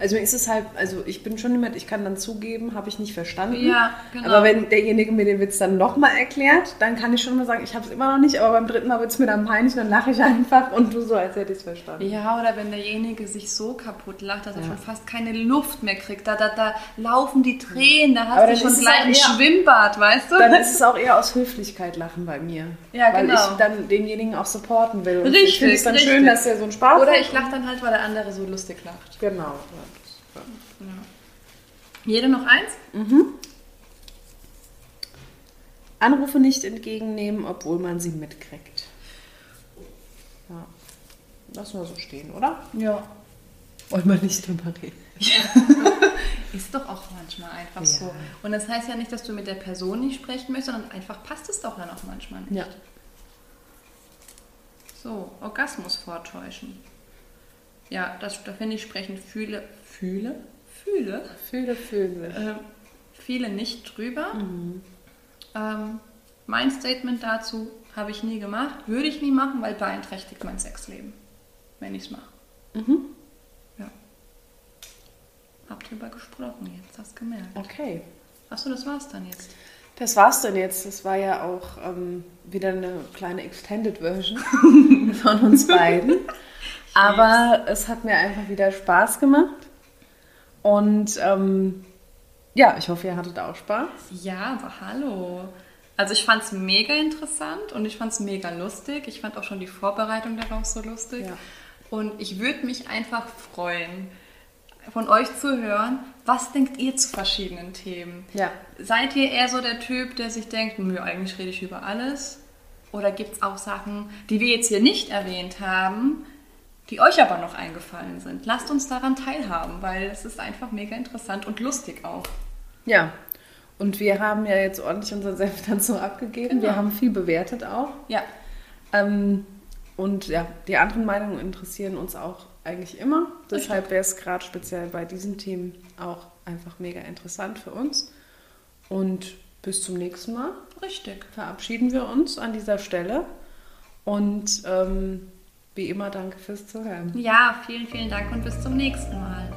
Also mir ist es halt, also ich bin schon jemand, ich kann dann zugeben, habe ich nicht verstanden. Ja, genau. Aber wenn derjenige mir den Witz dann nochmal erklärt, dann kann ich schon mal sagen, ich habe es immer noch nicht, aber beim dritten Mal wird es mir dann peinlich, dann lache ich einfach und du so, als hätte ich es verstanden. Ja, oder wenn derjenige sich so kaputt lacht, dass er Ja. schon fast keine Luft mehr kriegt. Da, da, da laufen die Tränen, da Aber hast du dann schon gleich ein Schwimmbad, weißt du? Dann ist es auch eher aus Höflichkeit lachen bei mir. Ja, weil genau. ich dann denjenigen auch supporten will. Und ich Richtig, finde es dann richtig. schön, dass er so einen Spaß oder hat. ich lache dann halt, weil der andere so lustig lacht. Genau. Ja. Jede noch eins? Anrufe nicht entgegennehmen, obwohl man sie mitkriegt. Ja. Lassen wir so stehen, oder? Ja. Wollen wir nicht drüber reden. Ist doch auch manchmal einfach Ja. so. Und das heißt ja nicht, dass du mit der Person nicht sprechen möchtest, sondern einfach passt es doch dann auch manchmal nicht. Ja. So, Orgasmus vortäuschen. Ja, das, da finde ich, sprechen viele, fühle, fühle, Fühle, fühle. äh, viele nicht drüber. Ähm, mein Statement dazu habe ich nie gemacht, würde ich nie machen, weil beeinträchtigt mein Sexleben, wenn ich es mache. Mhm. Ja. Hab drüber gesprochen jetzt, hast gemerkt. Okay. Achso, das war's dann jetzt. Das war's dann jetzt. Das war ja auch ähm, wieder eine kleine Extended Version von uns beiden. Aber es hat mir einfach wieder Spaß gemacht. Und ähm, ja, ich hoffe, ihr hattet auch Spaß. Ja, aber hallo. Also ich fand es mega interessant und ich fand es mega lustig. Ich fand auch schon die Vorbereitung darauf so lustig. Ja. Und ich würde mich einfach freuen, von euch zu hören, was denkt ihr zu verschiedenen Themen? Ja. Seid ihr eher so der Typ, der sich denkt, nö, eigentlich rede ich über alles? Oder gibt es auch Sachen, die wir jetzt hier nicht erwähnt haben, die euch aber noch eingefallen sind? Lasst uns daran teilhaben, weil es ist einfach mega interessant und lustig auch. Ja. Und wir haben ja jetzt ordentlich unseren Senf so abgegeben. Wir Genau. haben viel bewertet auch. Ja, Ähm, und ja, die anderen Meinungen interessieren uns auch eigentlich immer. Deshalb wäre es gerade speziell bei diesen Themen auch einfach mega interessant für uns. Und bis zum nächsten Mal richtig. verabschieden wir uns an dieser Stelle. Und ähm, wie immer, danke fürs Zuhören. Ja, vielen, vielen Dank und bis zum nächsten Mal.